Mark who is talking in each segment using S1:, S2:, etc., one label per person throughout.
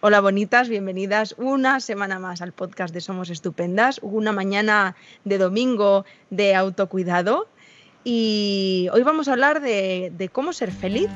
S1: Hola bonitas, bienvenidas una semana más al podcast de Somos Estupendas, una mañana de domingo de autocuidado y hoy vamos a hablar de, de cómo ser feliz.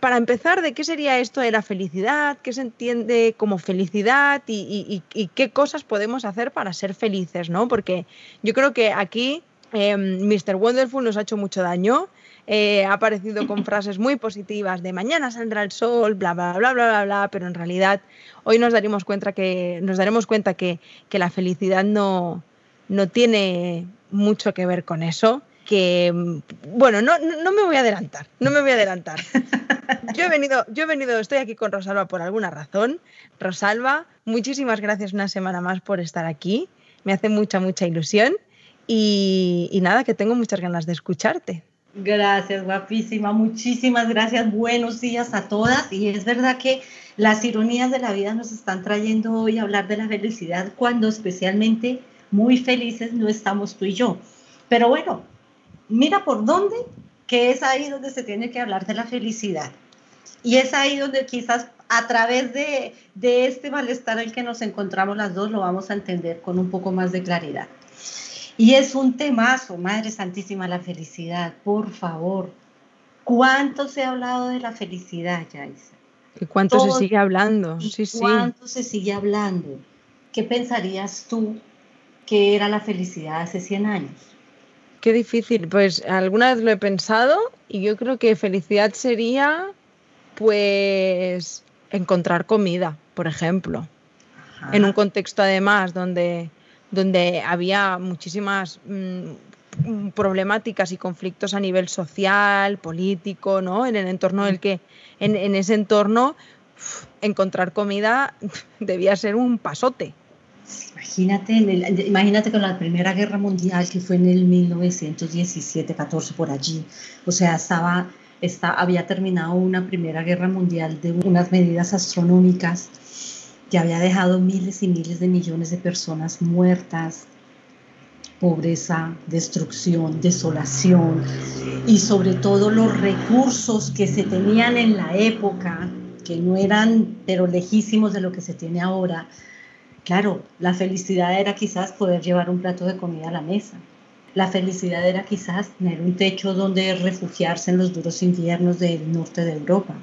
S1: Para empezar, ¿de qué sería esto de la felicidad? ¿Qué se entiende como felicidad? ¿Y, qué cosas podemos hacer para ser felices? ¿no? Porque yo creo que aquí eh, Mr. Wonderful nos ha hecho mucho daño. Eh, ha aparecido con frases muy positivas de mañana saldrá el sol, bla, bla, bla, bla, bla, bla, pero en realidad hoy nos daremos cuenta que, nos daremos cuenta que, que la felicidad no, no tiene mucho que ver con eso que, bueno, no, no, me voy a adelantar, no me voy a adelantar. Yo he venido, yo he venido, estoy aquí con Rosalba por alguna razón. Rosalba, muchísimas gracias una semana más por estar aquí. Me hace mucha, mucha ilusión. Y, y nada, que tengo muchas ganas de escucharte.
S2: Gracias, guapísima. Muchísimas gracias. Buenos días a todas. Y es verdad que las ironías de la vida nos están trayendo hoy a hablar de la felicidad cuando especialmente muy felices no estamos tú y yo. Pero bueno, mira por dónde, que es ahí donde se tiene que hablar de la felicidad. Y es ahí donde quizás a través de, este malestar en el que nos encontramos las dos lo vamos a entender con un poco más de claridad. Y es un temazo, Madre Santísima, la felicidad, por favor. ¿Cuánto se ha hablado de la felicidad, Yaisa?
S1: ¿Y cuánto se sigue hablando?
S2: sí, ¿Cuánto se sigue hablando? ¿Qué pensarías tú que era la felicidad hace 100 años?
S1: Qué difícil. Pues alguna vez lo he pensado y yo creo que felicidad sería, pues, encontrar comida, por ejemplo. En un contexto además donde, donde había muchísimas mm, problemáticas y conflictos a nivel social, político, ¿no? En el entorno del que, en, en ese entorno, encontrar comida debía ser un pasote.
S2: Imagínate, imagínate con la Primera Guerra Mundial que fue en el 1917, 14 por allí. O sea, estaba, había terminado una Primera Guerra Mundial de unas medidas astronómicas que había dejado miles y miles de millones de personas muertas, pobreza, destrucción, desolación y sobre todo los recursos que se tenían en la época, que no eran pero lejísimos de lo que se tiene ahora, Claro, la felicidad era quizás poder llevar un plato de comida a la mesa. La felicidad era quizás tener un techo donde refugiarse en los duros inviernos del norte de Europa.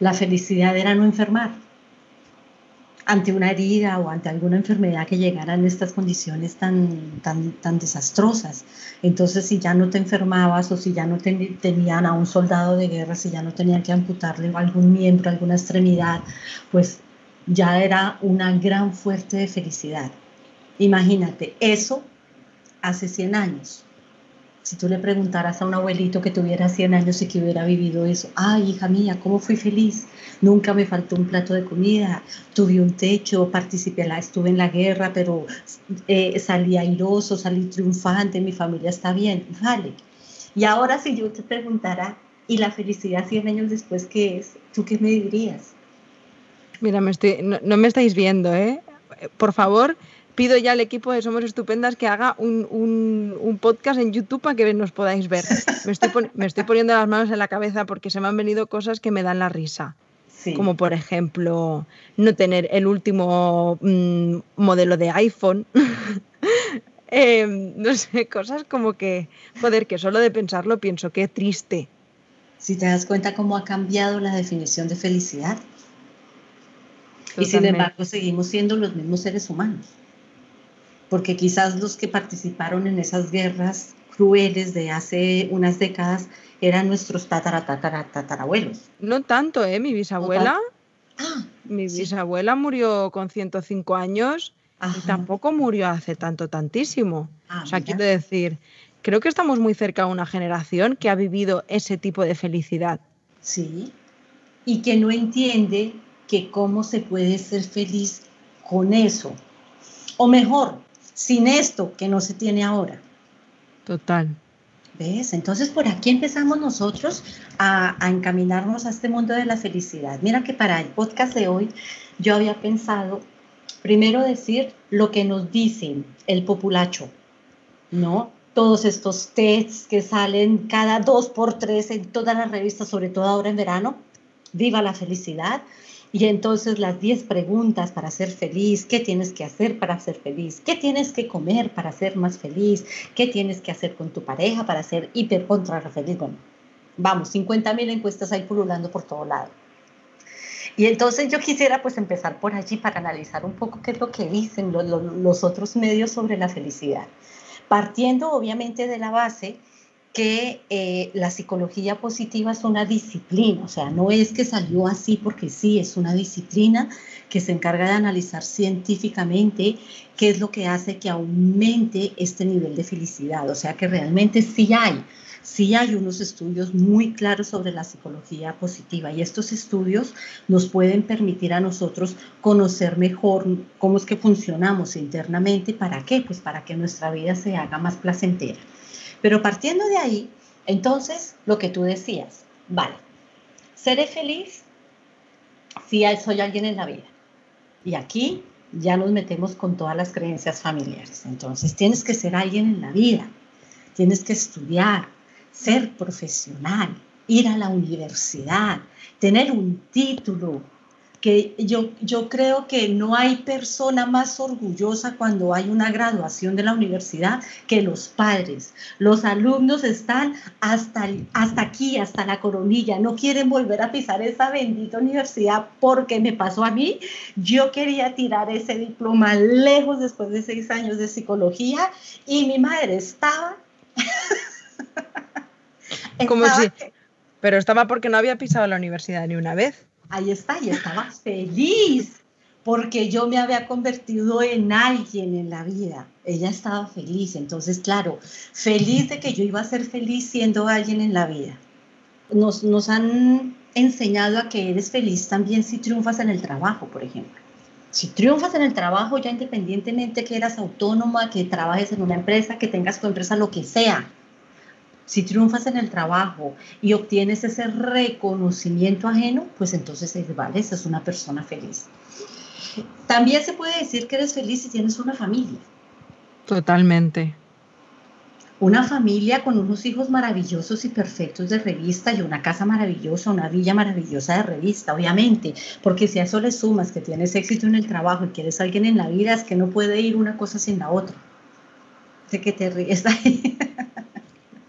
S2: La felicidad era no enfermar ante una herida o ante alguna enfermedad que llegara en estas condiciones tan, tan, tan desastrosas. Entonces, si ya no te enfermabas o si ya no tenían a un soldado de guerra, si ya no tenían que amputarle algún miembro, alguna extremidad, pues ya era una gran fuerte de felicidad. Imagínate, eso hace 100 años. Si tú le preguntaras a un abuelito que tuviera 100 años y que hubiera vivido eso, ay, hija mía, ¿cómo fui feliz? Nunca me faltó un plato de comida, tuve un techo, participé, estuve en la guerra, pero eh, salí airoso, salí triunfante, mi familia está bien, vale. Y ahora si yo te preguntara, ¿y la felicidad 100 años después qué es? ¿Tú qué me dirías?
S1: Mira, me estoy, no, me estáis viendo, ¿eh? Por favor, pido ya al equipo de Somos Estupendas que haga un, podcast en YouTube para que nos podáis ver. Me estoy, poniendo las manos en la cabeza porque se me han venido cosas que me dan la risa. Como por ejemplo, no tener el último mm, modelo de iPhone. Em, no sé, cosas como que, joder, que solo de pensarlo pienso, qué triste.
S2: Si te das cuenta cómo ha cambiado la definición de felicidad. Y sin embargo seguimos siendo los mismos seres humanos. Porque quizás los que participaron en esas guerras crueles de hace unas décadas eran nuestros tatara, tatarabuelos.
S1: No tanto, ¿eh? Mi bisabuela. Ah, mi bisabuela murió con 105 años y tampoco murió hace tanto, tantísimo. Ah, o sea, quiero decir, creo que estamos muy cerca de una generación que ha vivido ese tipo de felicidad.
S2: Sí, y que no entiende que cómo se puede ser feliz con eso. O mejor, sin esto que no se tiene ahora.
S1: Total.
S2: ¿Ves? Entonces por aquí empezamos nosotros a, encaminarnos a este mundo de la felicidad. Mira que para el podcast de hoy yo había pensado primero decir lo que nos dicen el populacho, ¿no? Todos estos tests que salen cada dos por tres en todas las revistas, sobre todo ahora en verano. Viva la felicidad. Y entonces las 10 preguntas para ser feliz, ¿qué tienes que hacer para ser feliz? ¿Qué tienes que comer para ser más feliz? ¿Qué tienes que hacer con tu pareja para ser hiper feliz? Bueno, vamos, 50 mil encuestas ahí pululando por todo lado. Y entonces yo quisiera pues empezar por allí para analizar un poco qué es lo que dicen los otros medios sobre la felicidad. Partiendo obviamente de la base que eh, la psicología positiva es una disciplina, o sea, no es que salió así porque sí, es una disciplina que se encarga de analizar científicamente qué es lo que hace que aumente este nivel de felicidad, o sea, que realmente sí hay, sí hay unos estudios muy claros sobre la psicología positiva y estos estudios nos pueden permitir a nosotros conocer mejor cómo es que funcionamos internamente, ¿para qué? Pues para que nuestra vida se haga más placentera. Pero partiendo de ahí, entonces, lo que tú decías, vale, seré feliz si soy alguien en la vida. Y aquí ya nos metemos con todas las creencias familiares. Entonces, tienes que ser alguien en la vida, tienes que estudiar, ser profesional, ir a la universidad, tener un título, que yo, yo creo que no hay persona más orgullosa cuando hay una graduación de la universidad que los padres. Los alumnos están hasta, hasta aquí, hasta la coronilla, no quieren volver a pisar esa bendita universidad porque me pasó a mí. Yo quería tirar ese diploma lejos después de seis años de psicología y mi madre estaba...
S1: Como si... Pero estaba porque no había pisado la universidad ni una vez
S2: ahí está, y estaba feliz porque yo me había convertido en alguien en la vida. Ella estaba feliz, entonces, claro, feliz de que yo iba a ser feliz siendo alguien en la vida. Nos, nos han enseñado a que eres feliz también si triunfas en el trabajo, por ejemplo. Si triunfas en el trabajo, ya independientemente que eras autónoma, que trabajes en una empresa, que tengas tu empresa, lo que sea, si triunfas en el trabajo y obtienes ese reconocimiento ajeno, pues entonces vale, es una persona feliz. También se puede decir que eres feliz si tienes una familia.
S1: Totalmente.
S2: Una familia con unos hijos maravillosos y perfectos de revista y una casa maravillosa, una villa maravillosa de revista, obviamente, porque si a eso le sumas que tienes éxito en el trabajo y que eres alguien en la vida, es que no puede ir una cosa sin la otra. Sé que te ríes ahí.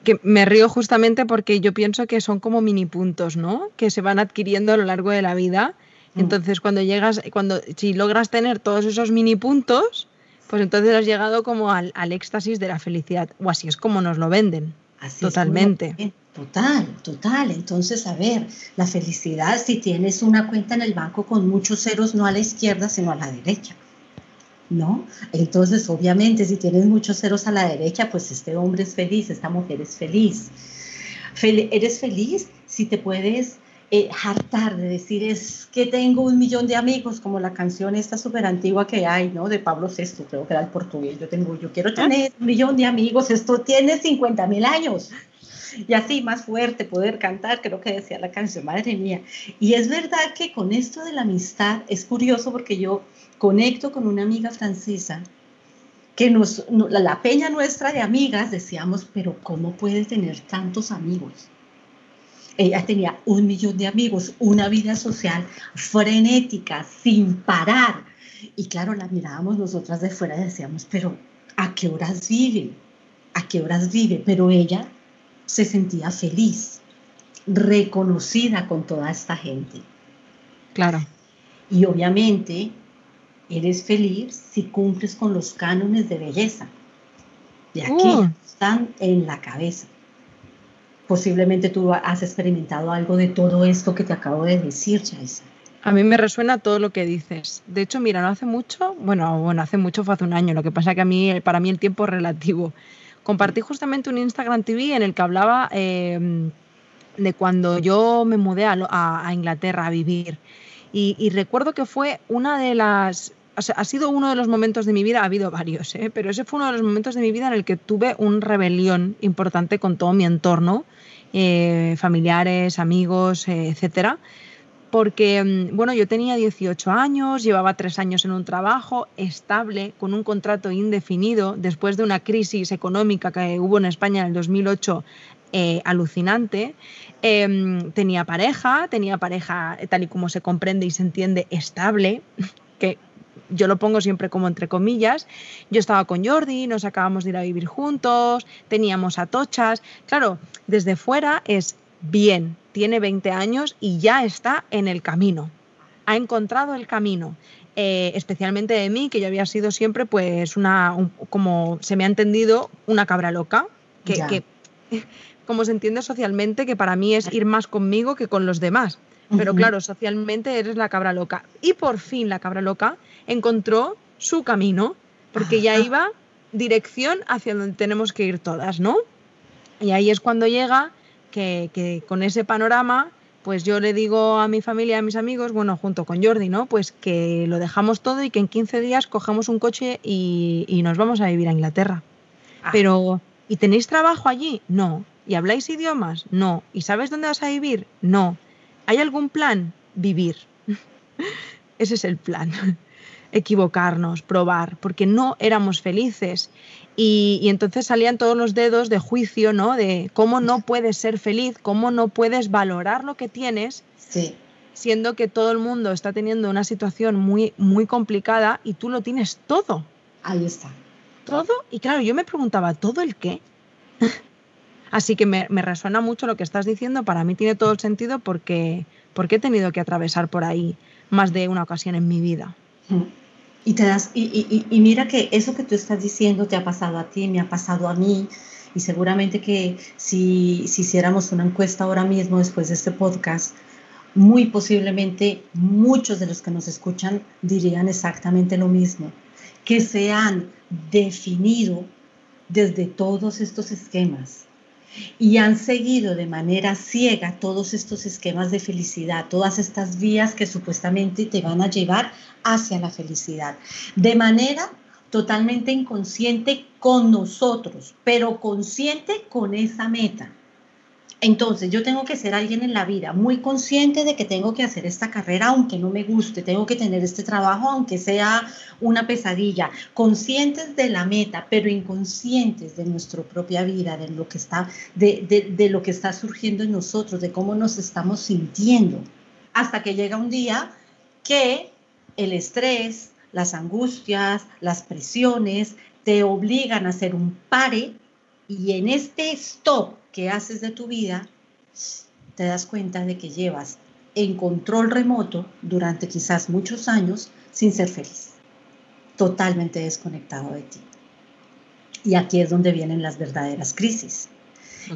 S1: que me río justamente porque yo pienso que son como mini puntos, ¿no? Que se van adquiriendo a lo largo de la vida. Mm. Entonces, cuando llegas, cuando si logras tener todos esos mini puntos, pues entonces has llegado como al, éxtasis de la felicidad. O así es como nos lo venden. Así Totalmente.
S2: total, total. Entonces, a ver, la felicidad, si tienes una cuenta en el banco con muchos ceros, no a la izquierda, sino a la derecha. ¿No? Entonces, obviamente, si tienes muchos ceros a la derecha, pues este hombre es feliz, esta mujer es feliz. eres feliz si te puedes eh, hartar de decir es que tengo un millón de amigos, como la canción esta súper antigua que hay, ¿no? De Pablo VI, creo que era el portugués. Yo tengo, yo quiero tener un millón de amigos, esto tiene 50 mil años. Y así más fuerte poder cantar, creo que decía la canción, madre mía. Y es verdad que con esto de la amistad es curioso porque yo conecto con una amiga francesa que nos, la, peña nuestra de amigas decíamos, pero ¿cómo puede tener tantos amigos? Ella tenía un millón de amigos, una vida social frenética, sin parar. Y claro, la mirábamos nosotras de fuera y decíamos, pero ¿a qué horas vive? ¿A qué horas vive? Pero ella se sentía feliz, reconocida con toda esta gente.
S1: Claro.
S2: Y obviamente eres feliz si cumples con los cánones de belleza. Y aquí uh. están en la cabeza. Posiblemente tú has experimentado algo de todo esto que te acabo de decir, Chaisa.
S1: A mí me resuena todo lo que dices. De hecho, mira, no hace mucho, bueno, bueno, hace mucho fue hace un año, lo que pasa que a mí, para mí el tiempo es relativo. Compartí justamente un Instagram TV en el que hablaba em, de cuando yo me mudé a, Inglaterra a vivir. y, recuerdo que fue una de las ha sido uno de los momentos de mi vida, ha habido varios, ¿eh? pero ese fue uno de los momentos de mi vida en el que tuve un rebelión importante con todo mi entorno, eh, familiares, amigos, eh, etcétera, porque, mm, bueno, yo tenía 18 años, llevaba tres años en un trabajo estable, con un contrato indefinido, después de una crisis económica que hubo en España en el 2008 eh, alucinante. Em, tenía pareja, tenía pareja tal y como se comprende y se entiende estable, que yo lo pongo siempre como entre comillas. Yo estaba con Jordi, nos acabamos de ir a vivir juntos, teníamos atochas. Claro, desde fuera es bien, tiene 20 años y ya está en el camino. Ha encontrado el camino. Eh, especialmente de mí, que yo había sido siempre, pues, una, como se me ha entendido, una cabra loca, que, como se entiende socialmente, que para mí es ir más conmigo que con los demás. Pero claro, socialmente eres la cabra loca. Y por fin la cabra loca encontró su camino, porque ya iba dirección hacia donde tenemos que ir todas, ¿no? Y ahí es cuando llega que, con ese panorama, pues yo le digo a mi familia, a mis amigos, bueno, junto con Jordi, ¿no? Pues que lo dejamos todo y que en 15 días cogemos un coche y, nos vamos a vivir a Inglaterra. Ah. Pero, ¿y tenéis trabajo allí? No. ¿Y habláis idiomas? No. ¿Y sabes dónde vas a vivir? No. ¿Hay algún plan? Vivir. Ese es el plan. Equivocarnos, probar, porque no éramos felices. Y, entonces salían todos los dedos de juicio, ¿no? De cómo no puedes ser feliz, cómo no puedes valorar lo que tienes, siendo que todo el mundo está teniendo una situación muy, muy complicada y tú lo tienes todo.
S2: Ahí está.
S1: Todo. Y claro, yo me preguntaba, ¿todo el qué? Así que me, resuena mucho lo que estás diciendo. Para mí tiene todo el sentido porque, porque he tenido que atravesar por ahí más de una ocasión en mi vida.
S2: Mm. Y, te das, y, y, mira que eso que tú estás diciendo te ha pasado a ti, me ha pasado a mí, y seguramente que si, si hiciéramos una encuesta ahora mismo después de este podcast, muy posiblemente muchos de los que nos escuchan dirían exactamente lo mismo, que se han definido desde todos estos esquemas y han seguido de manera ciega todos estos esquemas de felicidad, todas estas vías que supuestamente te van a llevar hacia la felicidad, de manera totalmente inconsciente con nosotros, pero consciente con esa meta. Entonces, yo tengo que ser alguien en la vida muy consciente de que tengo que hacer esta carrera aunque no me guste, tengo que tener este trabajo aunque sea una pesadilla, conscientes de la meta, pero inconscientes de nuestra propia vida, de lo que está, de, de lo que está surgiendo en nosotros, de cómo nos estamos sintiendo. Hasta que llega un día que el estrés, las angustias, las presiones te obligan a hacer un pare y en este stop que haces de tu vida, te das cuenta de que llevas en control remoto durante quizás muchos años sin ser feliz, totalmente desconectado de ti. Y aquí es donde vienen las verdaderas crisis.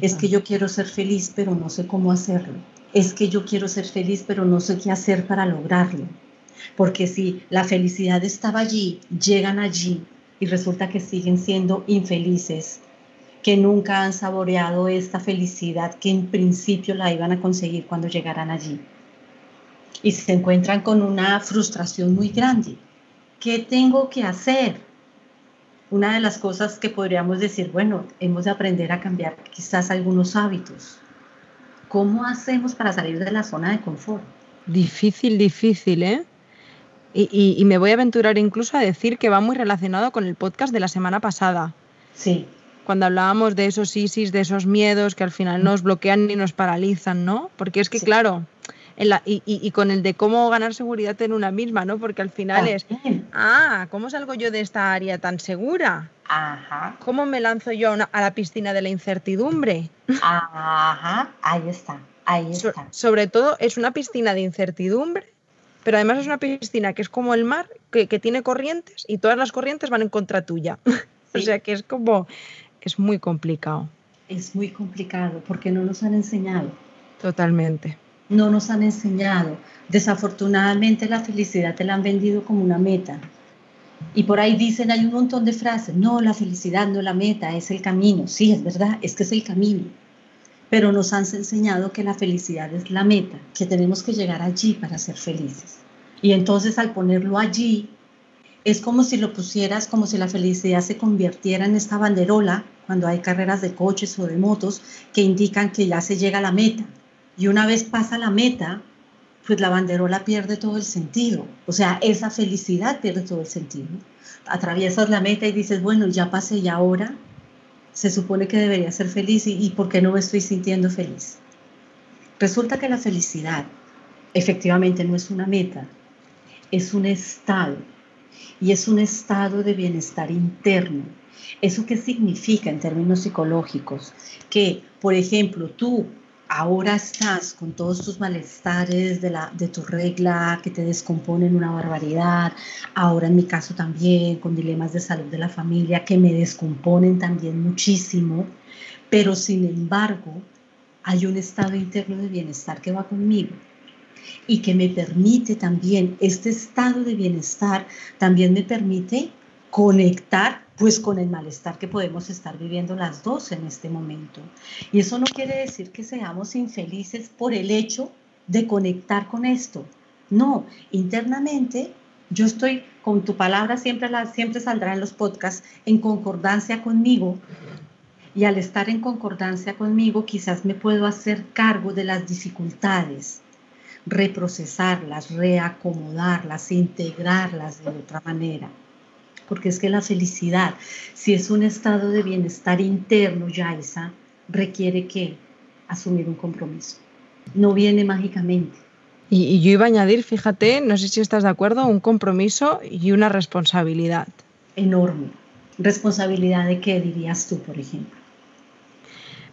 S2: Es que yo quiero ser feliz, pero no sé cómo hacerlo. Es que yo quiero ser feliz, pero no sé qué hacer para lograrlo. Porque si la felicidad estaba allí, llegan allí y resulta que siguen siendo infelices que nunca han saboreado esta felicidad que en principio la iban a conseguir cuando llegaran allí. Y se encuentran con una frustración muy grande. ¿Qué tengo que hacer? Una de las cosas que podríamos decir, bueno, hemos de aprender a cambiar quizás algunos hábitos. ¿Cómo hacemos para salir de la zona de confort?
S1: Difícil, difícil, ¿eh? Y, y, me voy a aventurar incluso a decir que va muy relacionado con el podcast de la semana pasada.
S2: Sí
S1: cuando hablábamos de esos ISIS, de esos miedos que al final nos bloquean y nos paralizan, ¿no? Porque es que, claro, y, con el de cómo ganar seguridad en una misma, ¿no? Porque al final es, ah, ¿cómo salgo yo de esta área tan segura?
S2: Ajá.
S1: ¿Cómo me lanzo yo a, la piscina de la incertidumbre?
S2: Ajá, ahí está, ahí está.
S1: sobre todo es una piscina de incertidumbre, pero además es una piscina que es como el mar, que, tiene corrientes y todas las corrientes van en contra tuya. o sea que es como, es muy complicado.
S2: Es muy complicado porque no nos han enseñado.
S1: Totalmente.
S2: No nos han enseñado. Desafortunadamente la felicidad te la han vendido como una meta. Y por ahí dicen, hay un montón de frases, no, la felicidad no la meta, es el camino. Sí, es verdad, es que es el camino. Pero nos han enseñado que la felicidad es la meta, que tenemos que llegar allí para ser felices. Y entonces al ponerlo allí, es como si lo pusieras, como si la felicidad se convirtiera en esta banderola cuando hay carreras de coches o de motos que indican que ya se llega a la meta. Y una vez pasa la meta, pues la banderola pierde todo el sentido. O sea, esa felicidad pierde todo el sentido. Atraviesas la meta y dices, bueno, ya pasé y ahora se supone que debería ser feliz y, y ¿por qué no me estoy sintiendo feliz? Resulta que la felicidad efectivamente no es una meta, es un estado y es un estado de bienestar interno. ¿Eso qué significa en términos psicológicos? Que, por ejemplo, tú ahora estás con todos tus malestares de, la, de tu regla que te descomponen una barbaridad, ahora en mi caso también con dilemas de salud de la familia que me descomponen también muchísimo, pero sin embargo hay un estado interno de bienestar que va conmigo y que me permite también, este estado de bienestar también me permite conectar pues con el malestar que podemos estar viviendo las dos en este momento. Y eso no quiere decir que seamos infelices por el hecho de conectar con esto. No, internamente yo estoy con tu palabra siempre siempre saldrá en los podcasts en concordancia conmigo y al estar en concordancia conmigo quizás me puedo hacer cargo de las dificultades reprocesarlas, reacomodarlas, integrarlas de otra manera. Porque es que la felicidad, si es un estado de bienestar interno, Yaisa, requiere que asumir un compromiso. No viene mágicamente.
S1: Y, y, yo iba a añadir, fíjate, no sé si estás de acuerdo, un compromiso y una responsabilidad.
S2: Enorme. ¿Responsabilidad de qué dirías tú, por ejemplo?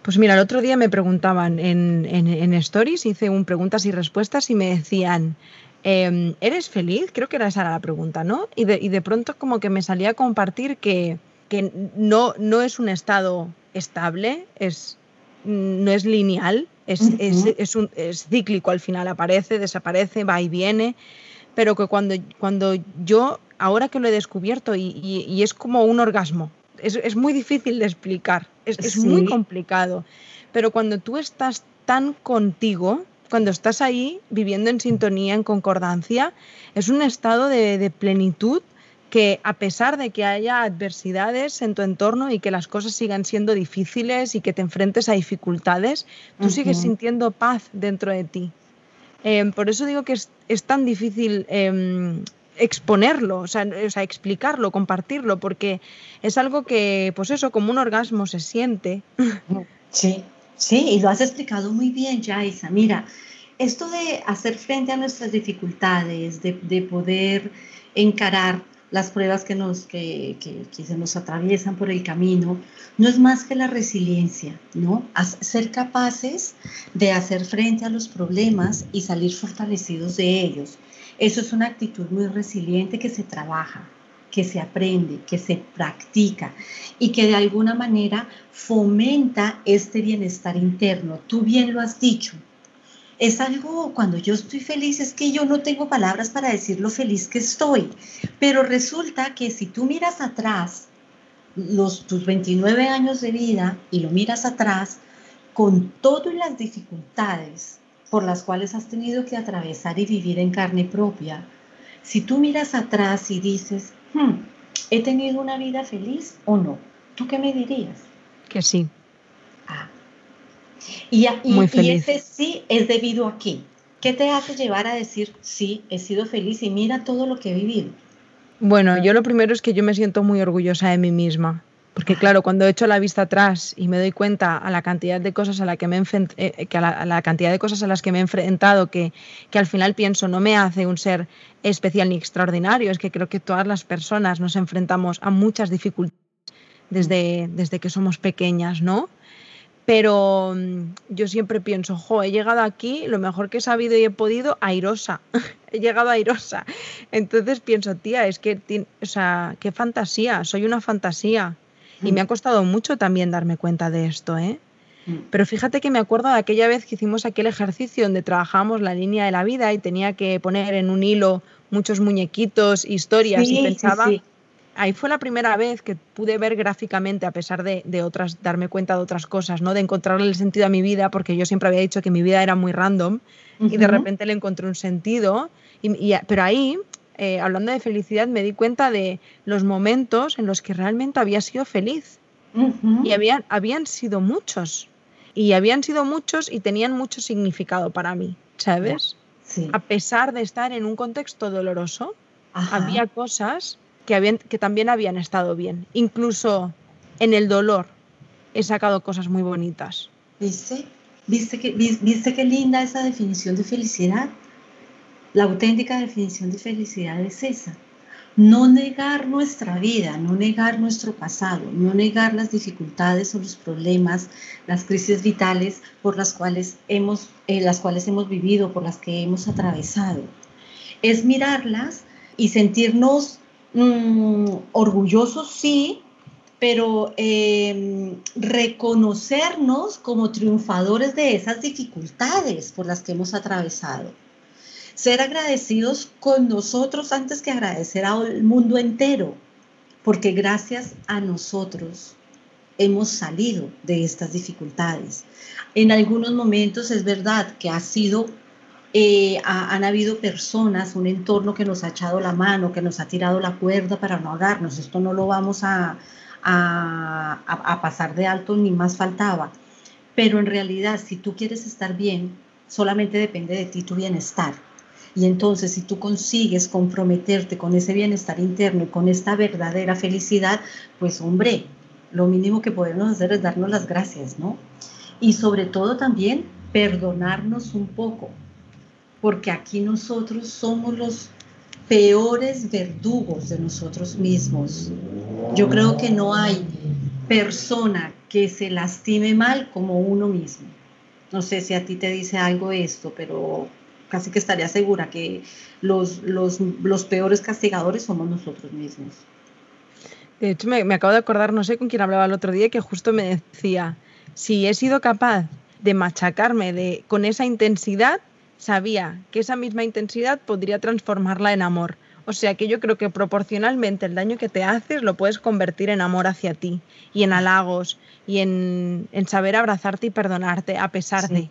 S1: Pues mira, el otro día me preguntaban en, en, Stories, hice un preguntas y respuestas y me decían, em, ¿eres feliz? Creo que era esa la pregunta, ¿no? Y de, y de pronto como que me salía a compartir que, que no, no es un estado estable, es, no es lineal, es, es, es, un, es cíclico al final, aparece, desaparece, va y viene, pero que cuando, cuando yo, ahora que lo he descubierto y, y, y es como un orgasmo, es, es muy difícil de explicar, es, es sí. muy complicado. Pero cuando tú estás tan contigo, cuando estás ahí viviendo en sintonía, en concordancia, es un estado de, de, plenitud que a pesar de que haya adversidades en tu entorno y que las cosas sigan siendo difíciles y que te enfrentes a dificultades, tú uh -huh. sigues sintiendo paz dentro de ti. Eh, por eso digo que es, es tan difícil eh, exponerlo, o sea, explicarlo, compartirlo, porque es algo que, pues eso, como un orgasmo se siente.
S2: Sí, sí, y lo has explicado muy bien, Jaisa. Mira, esto de hacer frente a nuestras dificultades, de, de poder encarar las pruebas que, nos, que, que, que, se nos atraviesan por el camino, no es más que la resiliencia, ¿no? ser capaces de hacer frente a los problemas y salir fortalecidos de ellos. Eso es una actitud muy resiliente que se trabaja, que se aprende, que se practica y que de alguna manera fomenta este bienestar interno. Tú bien lo has dicho. Es algo, cuando yo estoy feliz, es que yo no tengo palabras para decir lo feliz que estoy. Pero resulta que si tú miras atrás, los, tus 29 años de vida y lo miras atrás, con todas las dificultades por las cuales has tenido que atravesar y vivir en carne propia, si tú miras atrás y dices, hmm, ¿he tenido una vida feliz o no? ¿Tú qué me dirías?
S1: Que sí.
S2: Ah. Y, y, Muy feliz. y ese sí es debido a qué? ¿Qué te hace llevar a decir, sí, he sido feliz y mira todo lo que he vivido?
S1: Bueno, yo lo primero es que yo me siento muy orgullosa de mí misma. Porque claro, cuando he hecho la vista atrás y me doy cuenta a la cantidad de cosas a la que me eh, que a la, a la, cantidad de cosas a las que me he enfrentado que, que al final pienso no me hace un ser especial ni extraordinario, es que creo que todas las personas nos enfrentamos a muchas dificultades desde, desde que somos pequeñas, ¿no? Pero mm, yo siempre pienso, jo, he llegado aquí, lo mejor que he sabido y he podido, airosa. he llegado airosa. Entonces pienso, tía, es que, o sea, qué fantasía, soy una fantasía. Y me ha costado mucho también darme cuenta de esto, ¿eh? Pero fíjate que me acuerdo de aquella vez que hicimos aquel ejercicio donde trabajábamos la línea de la vida y tenía que poner en un hilo muchos muñequitos, historias sí, y pensaba, sí, sí. ahí fue la primera vez que pude ver gráficamente, a pesar de, de, otras, darme cuenta de otras cosas, ¿no? De encontrarle el sentido a mi vida, porque yo siempre había dicho que mi vida era muy random uh -huh. y de repente le encontré un sentido. Y, y, pero ahí eh, hablando de felicidad, me di cuenta de los momentos en los que realmente había sido feliz. Uh -huh. Y habían, habían sido muchos. Y habían sido muchos y tenían mucho significado para mí, ¿sabes? a pesar de estar en un contexto doloroso, había cosas que, habían, que también habían estado bien. Incluso en el dolor he sacado cosas muy bonitas.
S2: ¿Viste? ¿Viste, que, ¿Viste qué linda esa definición de felicidad? La auténtica definición de felicidad es esa. No negar nuestra vida, no negar nuestro pasado, no negar las dificultades o los problemas, las crisis vitales por las cuales hemos, eh, las cuales hemos vivido, por las que hemos atravesado. Es mirarlas y sentirnos mm, orgullosos, sí, pero em, reconocernos como triunfadores de esas dificultades por las que hemos atravesado ser agradecidos con nosotros antes que agradecer al mundo entero, porque gracias a nosotros hemos salido de estas dificultades. En algunos momentos es verdad que ha sido, eh, han habido personas, un entorno que nos ha echado la mano, que nos ha tirado la cuerda para no ahogarnos. Esto no lo vamos a, a pasar de alto ni más faltaba. Pero en realidad, si tú quieres estar bien, solamente depende de ti tu bienestar y entonces si tú consigues comprometerte con ese bienestar interno y con esta verdadera felicidad, pues hombre, lo mínimo que podemos hacer es darnos las gracias, ¿no? Y sobre todo también perdonarnos un poco, porque aquí nosotros somos los peores verdugos de nosotros mismos. Yo creo que no hay persona que se lastime mal como uno mismo. No sé si a ti te dice algo esto, pero casi que estaría segura que los, los, peores castigadores somos nosotros mismos.
S1: De hecho, me, acabo de acordar, no sé con quién hablaba el otro día, que justo me decía, si he sido capaz de machacarme de, con esa intensidad, sabía que esa misma intensidad podría transformarla en amor. O sea que yo creo que proporcionalmente el daño que te haces lo puedes convertir en amor hacia ti y en halagos y en, saber abrazarte y perdonarte a pesar de.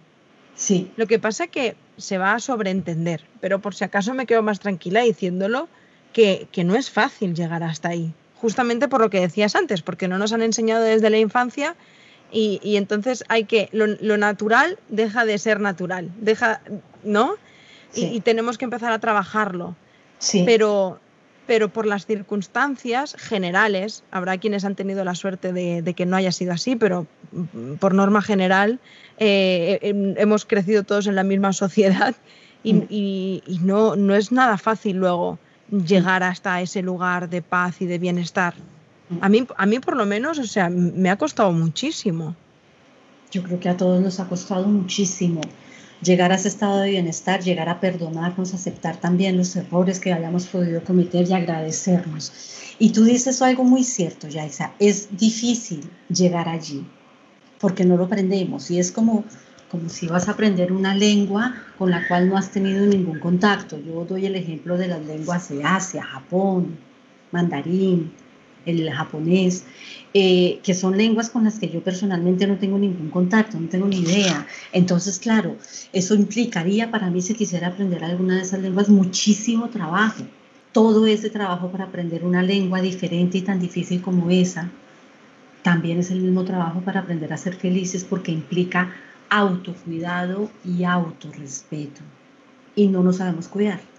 S2: Sí.
S1: Lo que pasa que se va a sobreentender, pero por si acaso me quedo más tranquila diciéndolo que, no es fácil llegar hasta ahí. Justamente por lo que decías antes, porque no nos han enseñado desde la infancia y, entonces hay que, lo, natural deja de ser natural, deja, ¿no? Y, tenemos que empezar a trabajarlo.
S2: Sí.
S1: Pero, pero por las circunstancias generales, habrá quienes han tenido la suerte de, que no haya sido así, pero mm, por norma general eh, em, hemos crecido todos en la misma sociedad y, mm. no, no es nada fácil luego llegar hasta ese lugar de paz y de bienestar. Mm. A mí, a mí por lo menos, o sea, me ha costado muchísimo.
S2: Yo creo que a todos nos ha costado muchísimo llegar a ese estado de bienestar, llegar a perdonarnos, aceptar también los errores que hayamos podido cometer y agradecernos. Y tú dices algo muy cierto, Yaisa, es difícil llegar allí porque no lo aprendemos y es como, como si vas a aprender una lengua con la cual no has tenido ningún contacto. Yo doy el ejemplo de las lenguas de Asia, Japón, mandarín, el japonés, eh, que son lenguas con las que yo personalmente no tengo ningún contacto, no tengo ni idea. Entonces, claro, eso implicaría para mí si quisiera aprender alguna de esas lenguas muchísimo trabajo. Todo ese trabajo para aprender una lengua diferente y tan difícil como esa, también es el mismo trabajo para aprender a ser felices porque implica autocuidado y autorrespeto. Y no nos sabemos cuidar.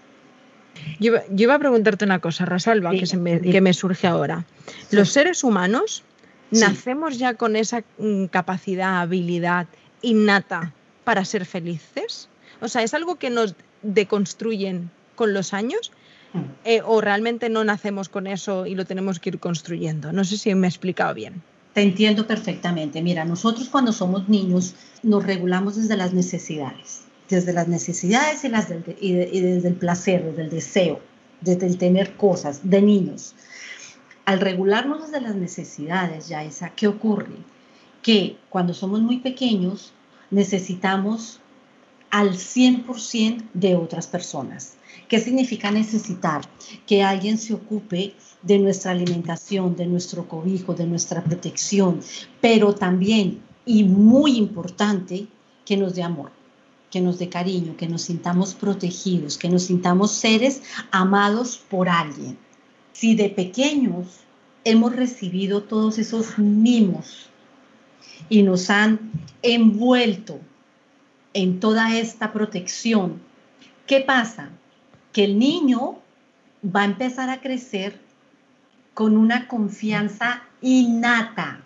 S1: Yo, iba a preguntarte una cosa, Rosalba, que, me, que, me, surge ahora. Los seres humanos nacemos ya con esa mm, capacidad, habilidad innata para ser felices. O sea, ¿es algo que nos deconstruyen con los años? Mm. Eh, ¿O realmente no nacemos con eso y lo tenemos que ir construyendo? No sé si me he explicado bien.
S2: Te entiendo perfectamente. Mira, nosotros cuando somos niños nos regulamos desde las necesidades desde las necesidades y, y, desde el placer, desde el deseo, desde el tener cosas de niños. Al regularnos desde las necesidades, Yaisa, ¿qué ocurre? Que cuando somos muy pequeños necesitamos al 100% de otras personas. ¿Qué significa necesitar? Que alguien se ocupe de nuestra alimentación, de nuestro cobijo, de nuestra protección, pero también, y muy importante, que nos dé amor que nos dé cariño, que nos sintamos protegidos, que nos sintamos seres amados por alguien. Si de pequeños hemos recibido todos esos mimos y nos han envuelto en toda esta protección, ¿Qué pasa? Que el niño va a empezar a crecer con una confianza innata.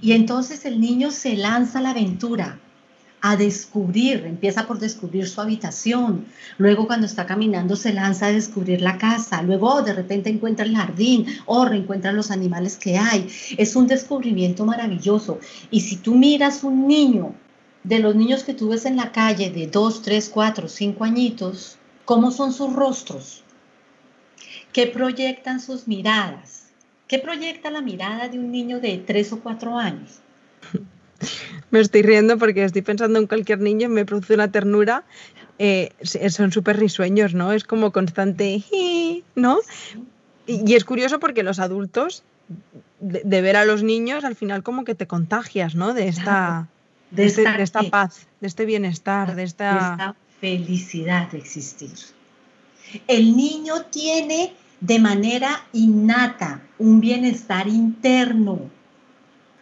S2: Y entonces el niño se lanza a la aventura, a descubrir, empieza por descubrir su habitación, luego cuando está caminando se lanza a descubrir la casa, luego oh, de repente encuentra el jardín o oh, reencuentra los animales que hay. Es un descubrimiento maravilloso. Y si tú miras un niño, de los niños que tú ves en la calle de 2, 3, 4, 5 añitos, ¿cómo son sus rostros? ¿Qué proyectan sus miradas? ¿Qué proyecta la mirada de un niño de 3 o 4 años?
S1: Me estoy riendo porque estoy pensando en cualquier niño, me produce una ternura. Eh, son súper risueños, ¿no? Es como constante, ¿no? Y, es curioso porque los adultos, de, ver a los niños, al final como que te contagias, ¿no? De esta, de, este, esta, paz, de este bienestar, de esta...
S2: de esta felicidad de existir. El niño tiene de manera innata un bienestar interno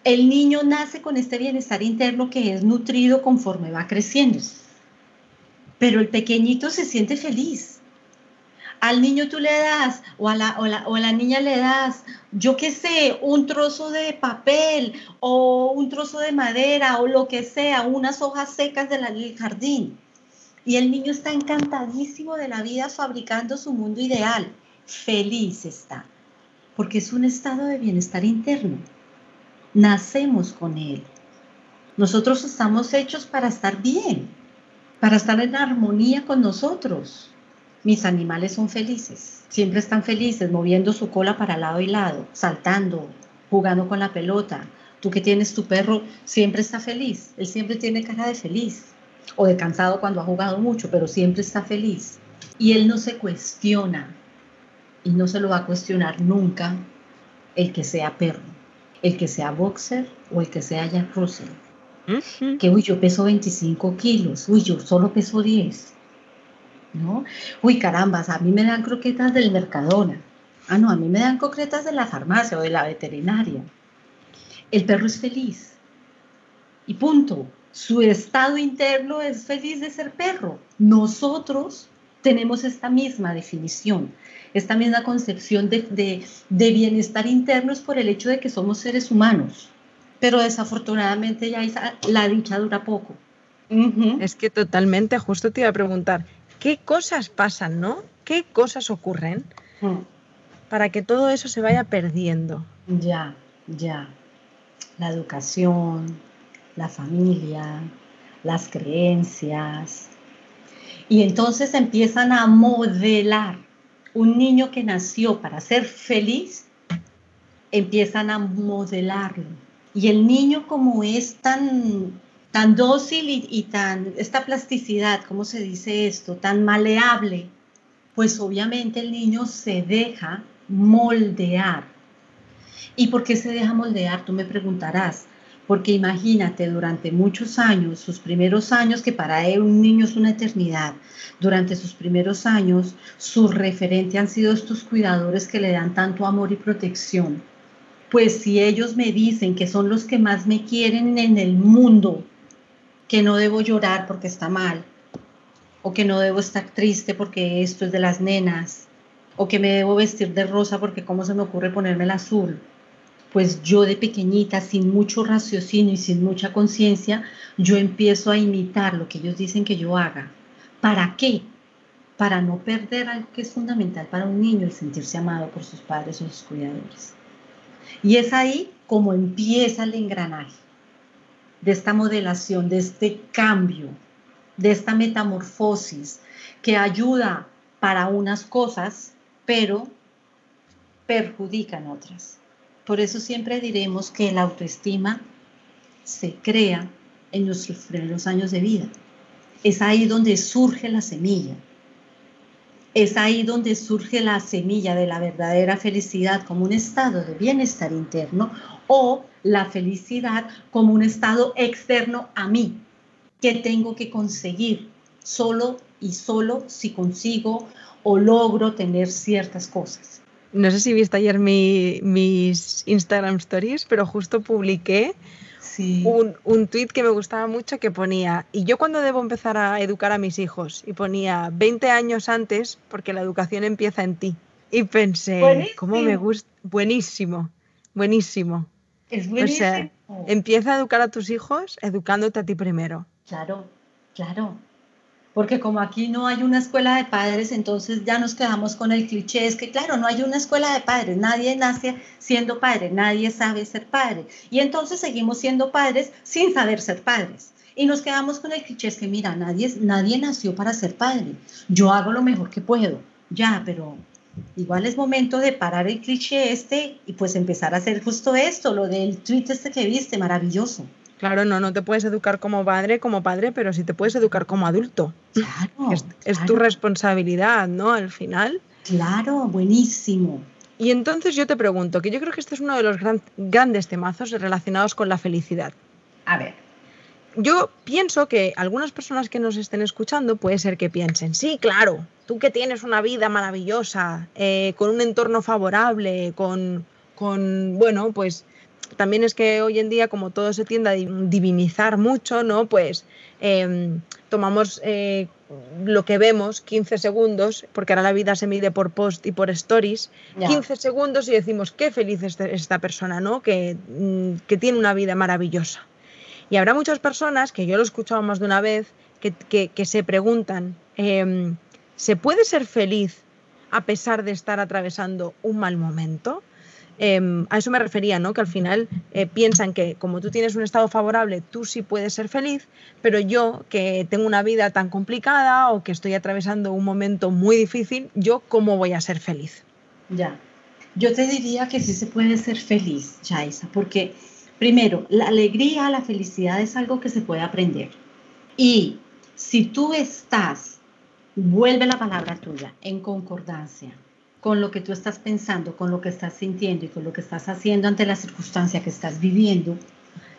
S2: el niño nace con este bienestar interno que es nutrido conforme va creciendo. Pero el pequeñito se siente feliz. Al niño tú le das, o a la, o la, niña le das, yo qué sé, un trozo de papel o un trozo de madera o lo que sea, unas hojas secas del jardín. Y el niño está encantadísimo de la vida fabricando su mundo ideal. Feliz está, porque es un estado de bienestar interno nacemos con Él. Nosotros estamos hechos para estar bien, para estar en armonía con nosotros. Mis animales son felices, siempre están felices, moviendo su cola para lado y lado, saltando, jugando con la pelota. Tú que tienes tu perro, siempre está feliz, él siempre tiene cara de feliz o de cansado cuando ha jugado mucho, pero siempre está feliz. Y él no se cuestiona y no se lo va a cuestionar nunca el que sea perro el que sea boxer o el que sea Jack Russell. Que, uy, yo peso 25 kilos, uy, yo solo peso 10. ¿No? Uy, carambas, a mí me dan croquetas del Mercadona. Ah, no, a mí me dan croquetas de la farmacia o de la veterinaria. El perro es feliz. Y punto. Su estado interno es feliz de ser perro. Nosotros tenemos esta misma definición esta misma concepción de, bienestar interno es por el hecho de que somos seres humanos. Pero desafortunadamente ya la dicha dura poco.
S1: Es que totalmente, justo te iba a preguntar, ¿qué cosas pasan, no? ¿Qué cosas ocurren mm. para que todo eso se vaya perdiendo?
S2: Ya, ya. La educación, la familia, las creencias. Y entonces empiezan a modelar un niño que nació para ser feliz, empiezan a modelarlo. Y el niño como es tan, tan dócil y, tan, esta plasticidad, ¿cómo se dice esto? Tan maleable, pues obviamente el niño se deja moldear. ¿Y por qué se deja moldear? Tú me preguntarás. Porque imagínate, durante muchos años, sus primeros años, que para él un niño es una eternidad, durante sus primeros años, su referente han sido estos cuidadores que le dan tanto amor y protección. Pues si ellos me dicen que son los que más me quieren en el mundo, que no debo llorar porque está mal, o que no debo estar triste porque esto es de las nenas, o que me debo vestir de rosa porque cómo se me ocurre ponerme el azul, pues yo de pequeñita, sin mucho raciocinio y sin mucha conciencia, yo empiezo a imitar lo que ellos dicen que yo haga. ¿Para qué? Para no perder algo que es fundamental para un niño, el sentirse amado por sus padres o sus cuidadores. Y es ahí como empieza el engranaje de esta modelación, de este cambio, de esta metamorfosis que ayuda para unas cosas, pero perjudica en otras. Por eso siempre diremos que la autoestima se crea en nuestros primeros años de vida. Es ahí donde surge la semilla. Es ahí donde surge la semilla de la verdadera felicidad como un estado de bienestar interno o la felicidad como un estado externo a mí, que tengo que conseguir solo y solo si consigo o logro tener ciertas cosas no
S1: sé si viste ayer mis Instagram stories, pero justo publiqué un, un tuit que me gustaba mucho que ponía, y yo cuando debo empezar a educar a mis hijos, y ponía 20 años antes porque la educación empieza en ti. Y pensé, ¿cómo me gusta? Buenísimo, buenísimo.
S2: Es buenísimo.
S1: empieza a educar a tus hijos educándote a ti primero.
S2: Claro, claro. Porque como aquí no hay una escuela de padres, entonces ya nos quedamos con el cliché, es que claro, no hay una escuela de padres, nadie nace siendo padre, nadie sabe ser padre. Y entonces seguimos siendo padres sin saber ser padres. Y nos quedamos con el cliché, es que mira, nadie, nadie nació para ser padre. Yo hago lo mejor que puedo, ya, pero igual es momento de parar el cliché este y pues empezar a hacer justo esto, lo del tweet este que viste, maravilloso.
S1: Claro, no, no te puedes educar como padre, como padre, pero sí te puedes educar como adulto.
S2: Claro.
S1: Es, tu responsabilidad, ¿no? Al final.
S2: Claro, buenísimo.
S1: Y entonces yo te pregunto, que yo creo que este es uno de los grandes temazos relacionados con la felicidad.
S2: A ver.
S1: Yo pienso que algunas personas que nos estén escuchando puede ser que piensen, sí, claro, tú que tienes una vida maravillosa, eh, con un entorno favorable, con, con, bueno, pues también es que hoy en día, como todo se tiende a divinizar mucho, ¿no? Pues em, tomamos eh, lo que vemos, 15 segundos, porque ahora la vida se mide por post y por stories, 15 segundos y decimos qué feliz es esta persona, ¿no? Que, mm, que, tiene una vida maravillosa. Y habrá muchas personas, que yo lo he escuchado más de una vez, que, que, se preguntan, em, ¿se puede ser feliz a pesar de estar atravesando un mal momento? Em, a eso me refería, ¿no? Que al final eh, piensan que como tú tienes un estado favorable, tú sí puedes ser feliz, pero yo que tengo una vida tan complicada o que estoy atravesando un momento muy difícil, yo cómo voy a ser feliz.
S2: Ya, yo te diría que sí se puede ser feliz, Chaisa, porque primero, la alegría, la felicidad es algo que se puede aprender. Y si tú estás, vuelve la palabra tuya, en concordancia con lo que tú estás pensando, con lo que estás sintiendo y con lo que estás haciendo ante la circunstancia que estás viviendo,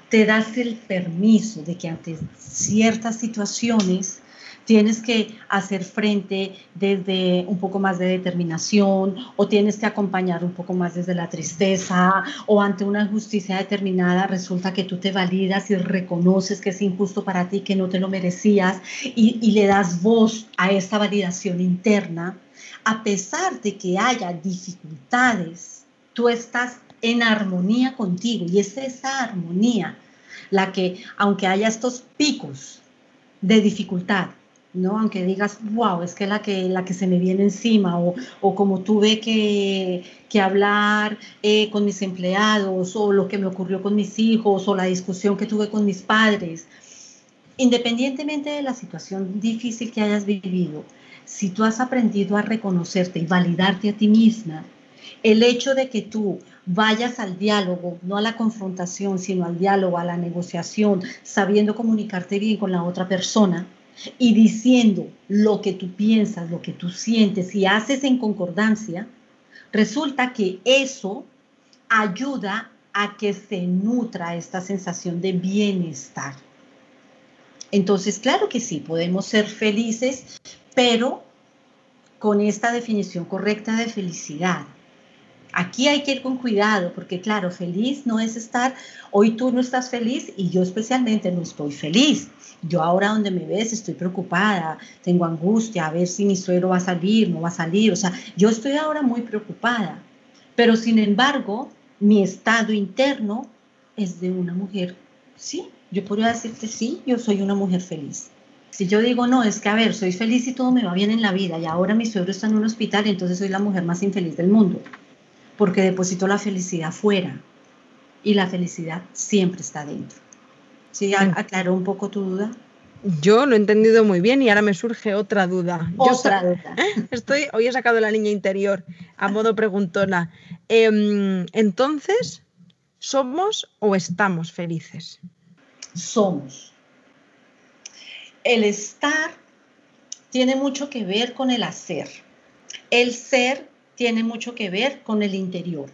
S2: te das el permiso de que ante ciertas situaciones tienes que hacer frente desde un poco más de determinación o tienes que acompañar un poco más desde la tristeza o ante una justicia determinada resulta que tú te validas y reconoces que es injusto para ti, que no te lo merecías y, y le das voz a esta validación interna. A pesar de que haya dificultades, tú estás en armonía contigo y es esa armonía la que, aunque haya estos picos de dificultad, ¿no? Aunque digas, wow, es que la que, la que se me viene encima, o, como tuve que, que hablar eh, con mis empleados, o lo que me ocurrió con mis hijos, o la discusión que tuve con mis padres, independientemente de la situación difícil que hayas vivido, si tú has aprendido a reconocerte y validarte a ti misma, el hecho de que tú vayas al diálogo, no a la confrontación, sino al diálogo, a la negociación, sabiendo comunicarte bien con la otra persona y diciendo lo que tú piensas, lo que tú sientes y haces en concordancia, resulta que eso ayuda a que se nutra esta sensación de bienestar. Entonces, claro que sí, podemos ser felices, pero con esta definición correcta de felicidad. Aquí hay que ir con cuidado, porque claro, feliz no es estar, hoy tú no estás feliz y yo especialmente no estoy feliz. Yo ahora donde me ves estoy preocupada, tengo angustia, a ver si mi suero va a salir, no va a salir. O sea, yo estoy ahora muy preocupada. Pero sin embargo, mi estado interno es de una mujer, sí, yo podría decirte sí, yo soy una mujer feliz. Si yo digo, no, es que a ver, soy feliz y todo me va bien en la vida y ahora mi suegro está en un hospital entonces soy la mujer más infeliz del mundo, porque deposito la felicidad fuera y la felicidad siempre está dentro. ¿Sí? ¿Aclaró un poco tu duda?
S1: Yo lo he entendido muy bien y ahora me surge otra duda.
S2: Otra duda.
S1: Estoy, hoy he sacado la niña interior a modo preguntona. Em, entonces, ¿somos o estamos felices?
S2: Somos el estar tiene mucho que ver con el hacer. El ser tiene mucho que ver con el interior.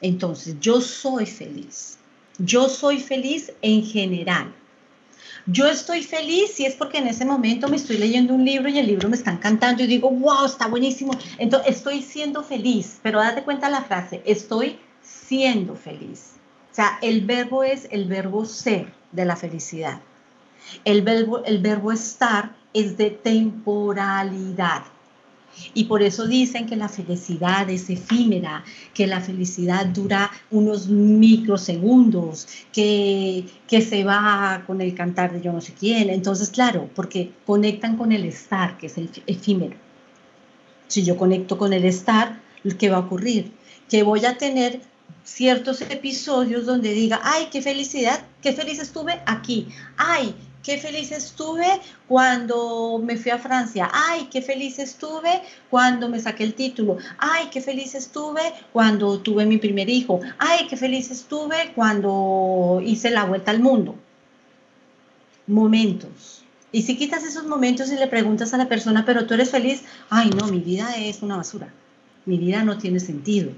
S2: Entonces, yo soy feliz. Yo soy feliz en general. Yo estoy feliz si es porque en ese momento me estoy leyendo un libro y el libro me está encantando y digo, wow, está buenísimo. Entonces, estoy siendo feliz. Pero date cuenta la frase, estoy siendo feliz. sea, el verbo es el verbo ser de la felicidad. El verbo, el verbo estar es de temporalidad. Y por eso dicen que la felicidad es efímera, que la felicidad dura unos microsegundos, que, que se va con el cantar de yo no sé quién. Entonces, claro, porque conectan con el estar, que es el efímero. Si yo conecto con el estar, ¿qué va a ocurrir? Que voy a tener ciertos episodios donde diga, ay, qué felicidad, qué feliz estuve aquí, ay, qué feliz estuve cuando me fui a Francia, ay, qué feliz estuve cuando me saqué el título, ay, qué feliz estuve cuando tuve mi primer hijo, ay, qué feliz estuve cuando hice la vuelta al mundo. Momentos. Y si quitas esos momentos y le preguntas a la persona, pero tú eres feliz, ay, no, mi vida es una basura, mi vida no tiene sentido.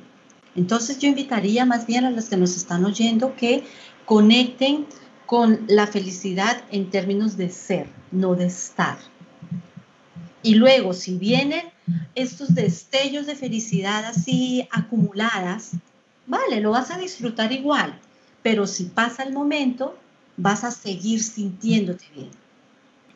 S2: Entonces yo invitaría más bien a los que nos están oyendo que conecten con la felicidad en términos de ser, no de estar. Y luego, si vienen estos destellos de felicidad así acumuladas, vale, lo vas a disfrutar igual, pero si pasa el momento, vas a seguir sintiéndote bien.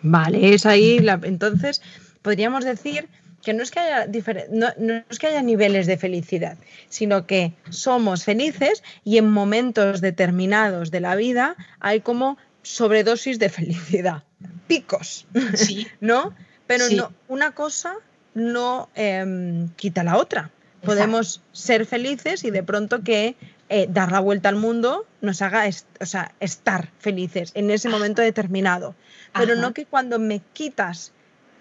S1: Vale, es ahí, entonces podríamos decir que no es que haya no, es que haya niveles de felicidad, sino que somos felices y en momentos determinados de la vida hay como sobredosis de felicidad, picos, ¿no? Pero no, una cosa no em, quita la otra. Podemos ser felices y de pronto que eh, dar la vuelta al mundo nos haga o sea, estar felices en ese momento determinado. Pero no que cuando me quitas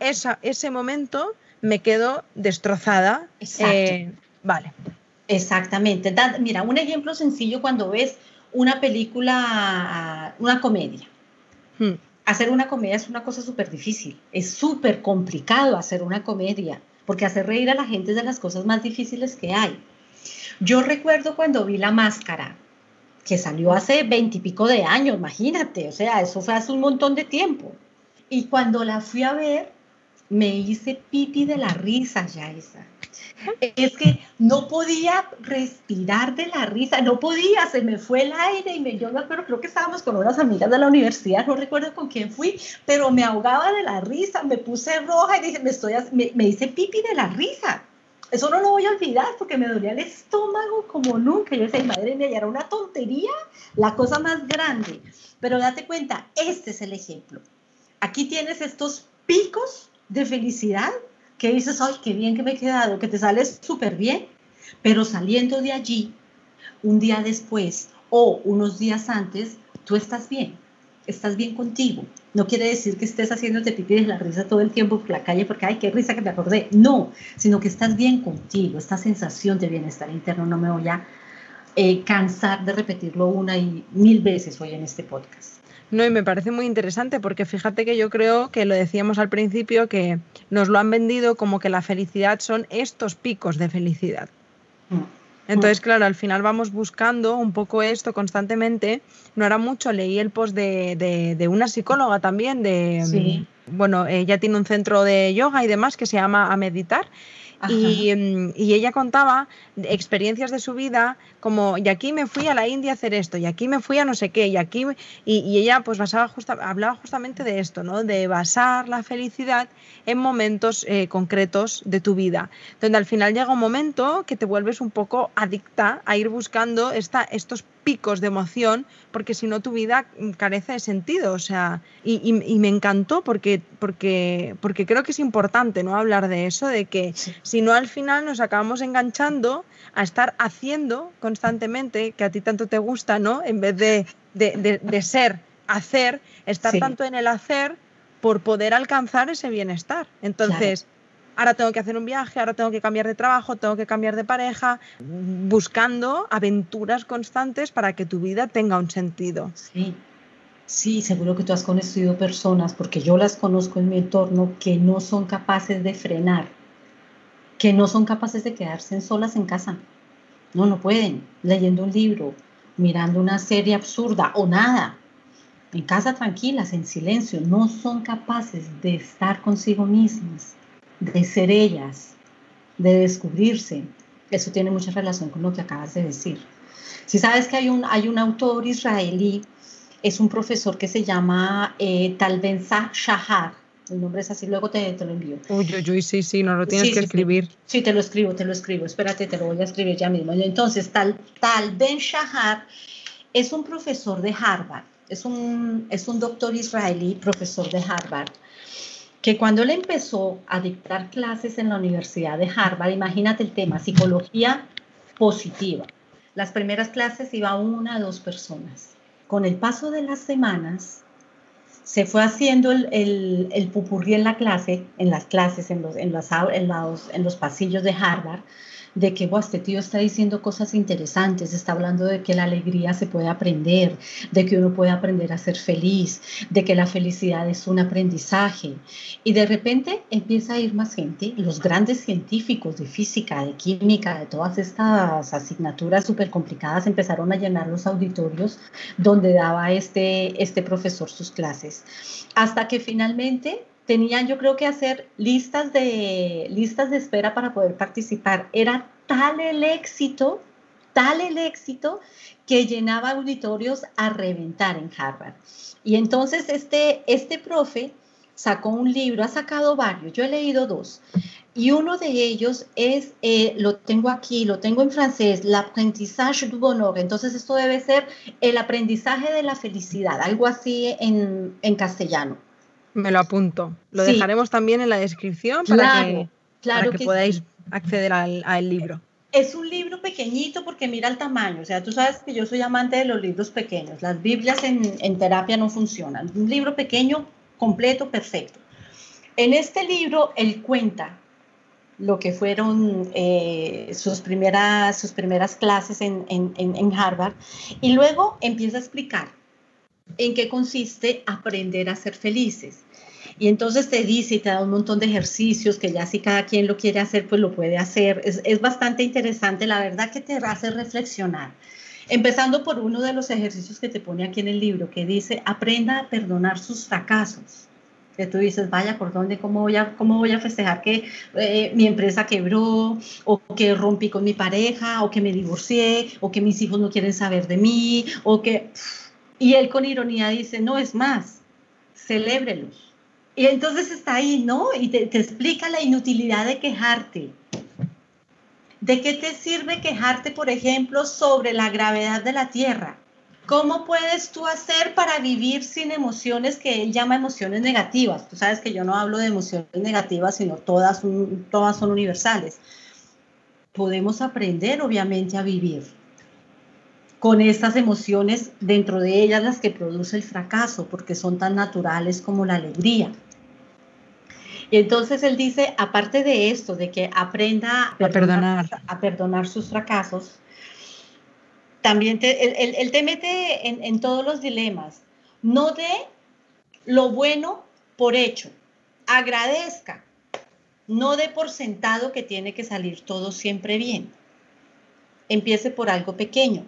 S1: esa, ese momento me quedo destrozada. Eh, vale.
S2: Exactamente. mira, un ejemplo sencillo cuando ves una película, una comedia. Hmm. Hacer una comedia es una cosa súper difícil. Es súper complicado hacer una comedia, porque hacer reír a la gente es de las cosas más difíciles que hay. Yo recuerdo cuando vi La Máscara, que salió hace veintipico de años, imagínate, o sea, eso fue hace un montón de tiempo. Y cuando la fui a ver, me hice pipi de la risa, Yaisa. Es que no podía respirar de la risa, no podía, se me fue el aire y me, yo me acuerdo, creo que estábamos con unas amigas de la universidad, no recuerdo con quién fui, pero me ahogaba de la risa, me puse roja y dije, me, estoy, me, me hice pipi de la risa. Eso no lo voy a olvidar porque me dolía el estómago como nunca. Yo decía, madre mía, ya era una tontería, la cosa más grande. Pero date cuenta, este es el ejemplo. Aquí tienes estos picos de felicidad que dices, ay, qué bien que me he quedado, que te sales súper bien, pero saliendo de allí, un día después o unos días antes, tú estás bien, estás bien contigo. No quiere decir que estés haciéndote pipí de la risa todo el tiempo por la calle porque, ay, qué risa que me acordé. No, sino que estás bien contigo, esta sensación de bienestar interno. No me voy a eh, cansar de repetirlo una y mil veces hoy en este podcast.
S1: No, y me parece muy interesante porque fíjate que yo creo que lo decíamos al principio, que nos lo han vendido como que la felicidad son estos picos de felicidad. Mm. Entonces, mm. claro, al final vamos buscando un poco esto constantemente. No era mucho, leí el post de, una psicóloga también, de, bueno, ella tiene un centro de yoga y demás que se llama A Meditar. Mm, y, ella contaba experiencias de su vida como, y aquí me fui a la India a hacer esto, y aquí me fui a no sé qué, y aquí, y, ella pues basaba hablaba justamente de esto, ¿no? De basar la felicidad en momentos eh, concretos de tu vida, donde al final llega un momento que te vuelves un poco adicta a ir buscando esta, estos picos de emoción, porque si no tu vida carece de sentido. O sea, y, me encantó porque, porque, porque creo que es importante ¿no? hablar de eso, de que si no al final nos acabamos enganchando a estar haciendo constantemente, que a ti tanto te gusta, ¿no? En vez de, de, ser, hacer, estar tanto en el hacer por poder alcanzar ese bienestar. Entonces, ahora tengo que hacer un viaje, ahora tengo que cambiar de trabajo, tengo que cambiar de pareja, buscando aventuras constantes para que tu vida tenga un sentido.
S2: Sí, sí, seguro que tú has conocido personas, porque yo las conozco en mi entorno, que no son capaces de frenar, que no son capaces de quedarse solas en casa. No, no pueden, leyendo un libro, mirando una serie absurda o nada. En casa tranquilas, en silencio, no son capaces de estar consigo mismas de ser ellas, de descubrirse. Eso tiene mucha relación con lo que acabas de decir. Si sabes que hay un, hay un autor israelí, es un profesor que se llama eh, Tal Ben Shahar, el nombre es así, luego te, te lo envío.
S1: Uy, uy, uy, sí, sí, no lo tienes que escribir.
S2: Sí. te lo escribo, te lo escribo. Espérate, te lo voy a escribir ya mismo. Entonces, Tal, Tal Ben Shahar es un profesor de Harvard, es un, es un doctor israelí, profesor de Harvard, que cuando él empezó a dictar clases en la Universidad de Harvard, imagínate el tema, psicología positiva. Las primeras clases iba una o dos personas. Con el paso de las semanas, se fue haciendo el, el, el, pupurrí en la clase, en las clases, en los, en, las, en, los, en los pasillos de Harvard, de que este tío está diciendo cosas interesantes, está hablando de que la alegría se puede aprender, de que uno puede aprender a ser feliz, de que la felicidad es un aprendizaje. Y de repente empieza a ir más gente, los grandes científicos de física, de química, de todas estas asignaturas súper complicadas empezaron a llenar los auditorios donde daba este, este profesor sus clases. Hasta que finalmente tenían yo creo que hacer listas de, listas de espera para poder participar. Era tal el éxito, tal el éxito que llenaba auditorios a reventar en Harvard. Y entonces este, este profe sacó un libro, ha sacado varios, yo he leído dos, y uno de ellos es, eh, lo tengo aquí, lo tengo en francés, l'apprentissage du bonheur. Entonces esto debe ser el aprendizaje de la felicidad, algo así en, en castellano.
S1: Me lo apunto. Lo dejaremos también en la descripción para que, claro que, podáis acceder al, libro.
S2: Es un libro pequeñito porque mira el tamaño. O sea, tú sabes que yo soy amante de los libros pequeños. Las Biblias en, terapia no funcionan. Un libro pequeño, completo, perfecto. En este libro él cuenta lo que fueron eh, sus, primeras, sus primeras clases en, en Harvard y luego empieza a explicar en qué consiste aprender a ser felices. Y entonces te dice y te da un montón de ejercicios que ya si cada quien lo quiere hacer, pues lo puede hacer. Es, es bastante interesante, la verdad que te hace reflexionar. Empezando por uno de los ejercicios que te pone aquí en el libro, que dice, aprenda a perdonar sus fracasos. Que tú dices, vaya, ¿por dónde? ¿Cómo voy a, cómo voy a festejar que eh, mi empresa quebró? ¿O que rompí con mi pareja? ¿O que me divorcié? ¿O que mis hijos no quieren saber de mí? ¿O que... Y él con ironía dice, no es más, celébrelos. Y entonces está ahí, ¿no? Y te, explica la inutilidad de quejarte. ¿De qué te sirve quejarte, por ejemplo, sobre la gravedad de la Tierra? ¿Cómo puedes tú hacer para vivir sin emociones que él llama emociones negativas? Tú sabes que yo no hablo de emociones negativas, sino todas, todas son universales. Podemos aprender, obviamente, a vivir con estas emociones, dentro de ellas las que produce el fracaso, porque son tan naturales como la alegría. Y entonces él dice, aparte de esto, de que aprenda
S1: a perdonar,
S2: a perdonar sus fracasos, también te, él, te mete en, en todos los dilemas. No dé lo bueno por hecho, agradezca, no dé por sentado que tiene que salir todo siempre bien. Empiece por algo pequeño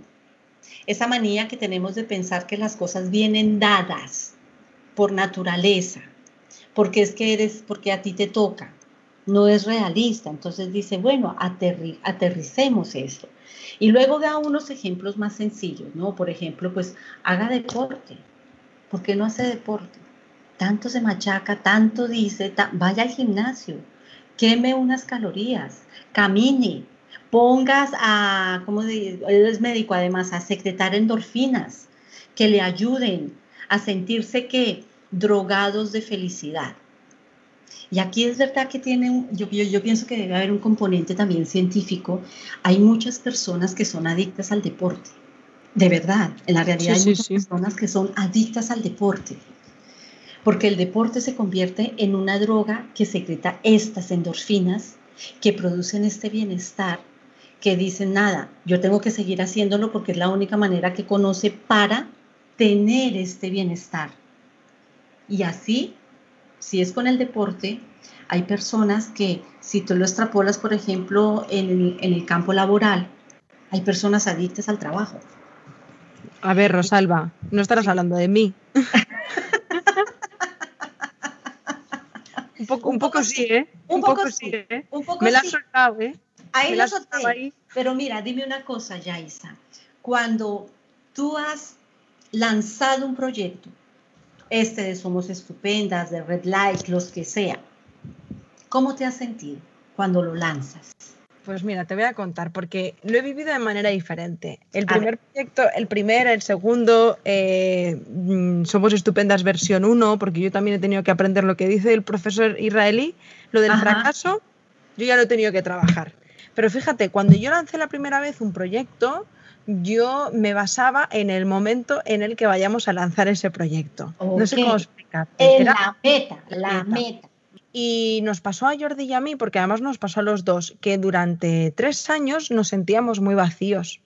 S2: esa manía que tenemos de pensar que las cosas vienen dadas por naturaleza, porque es que eres, porque a ti te toca, no es realista. Entonces dice, bueno, aterricemos esto. Y luego da unos ejemplos más sencillos, ¿no? Por ejemplo, pues haga deporte. ¿Por qué no hace deporte? Tanto se machaca, tanto dice, vaya al gimnasio, queme unas calorías, camine, pongas a, como él es médico además, a secretar endorfinas que le ayuden a sentirse que drogados de felicidad. Y aquí es verdad que tiene, yo, yo, pienso que debe haber un componente también científico. Hay muchas personas que son adictas al deporte. De verdad, en la realidad hay muchas personas que son adictas al deporte. Porque el deporte se convierte en una droga que secreta estas endorfinas que producen este bienestar que dicen, nada, yo tengo que seguir haciéndolo porque es la única manera que conoce para tener este bienestar. Y así, si es con el deporte, hay personas que, si tú lo extrapolas, por ejemplo, en el, en el campo laboral, hay personas adictas al trabajo.
S1: A ver, Rosalba, no estarás hablando de mí. un poco, un poco, sí, ¿eh?
S2: Un, poco, sí, ¿eh?
S1: Me la has soltado, ¿eh?
S2: Ahí lo solté. Pero mira, dime una cosa, Yaisa. cuando tú has lanzado un proyecto, este de Somos Estupendas, de Red Light, los que sea, ¿cómo te has sentido cuando lo lanzas?
S1: Pues mira, te voy a contar, porque lo he vivido de manera diferente. El primer proyecto, el primer, el segundo, eh, mm, Somos Estupendas versión 1, porque yo también he tenido que aprender lo que dice el profesor israelí, lo del fracaso, yo ya lo he tenido que trabajar. Pero fíjate, cuando yo lancé la primera vez un proyecto, yo me basaba en el momento en el que vayamos a lanzar ese proyecto. No sé cómo explicar.
S2: En la meta, la meta.
S1: Y nos pasó a Jordi y a mí, porque además nos pasó a los dos, que durante tres años nos sentíamos muy vacíos.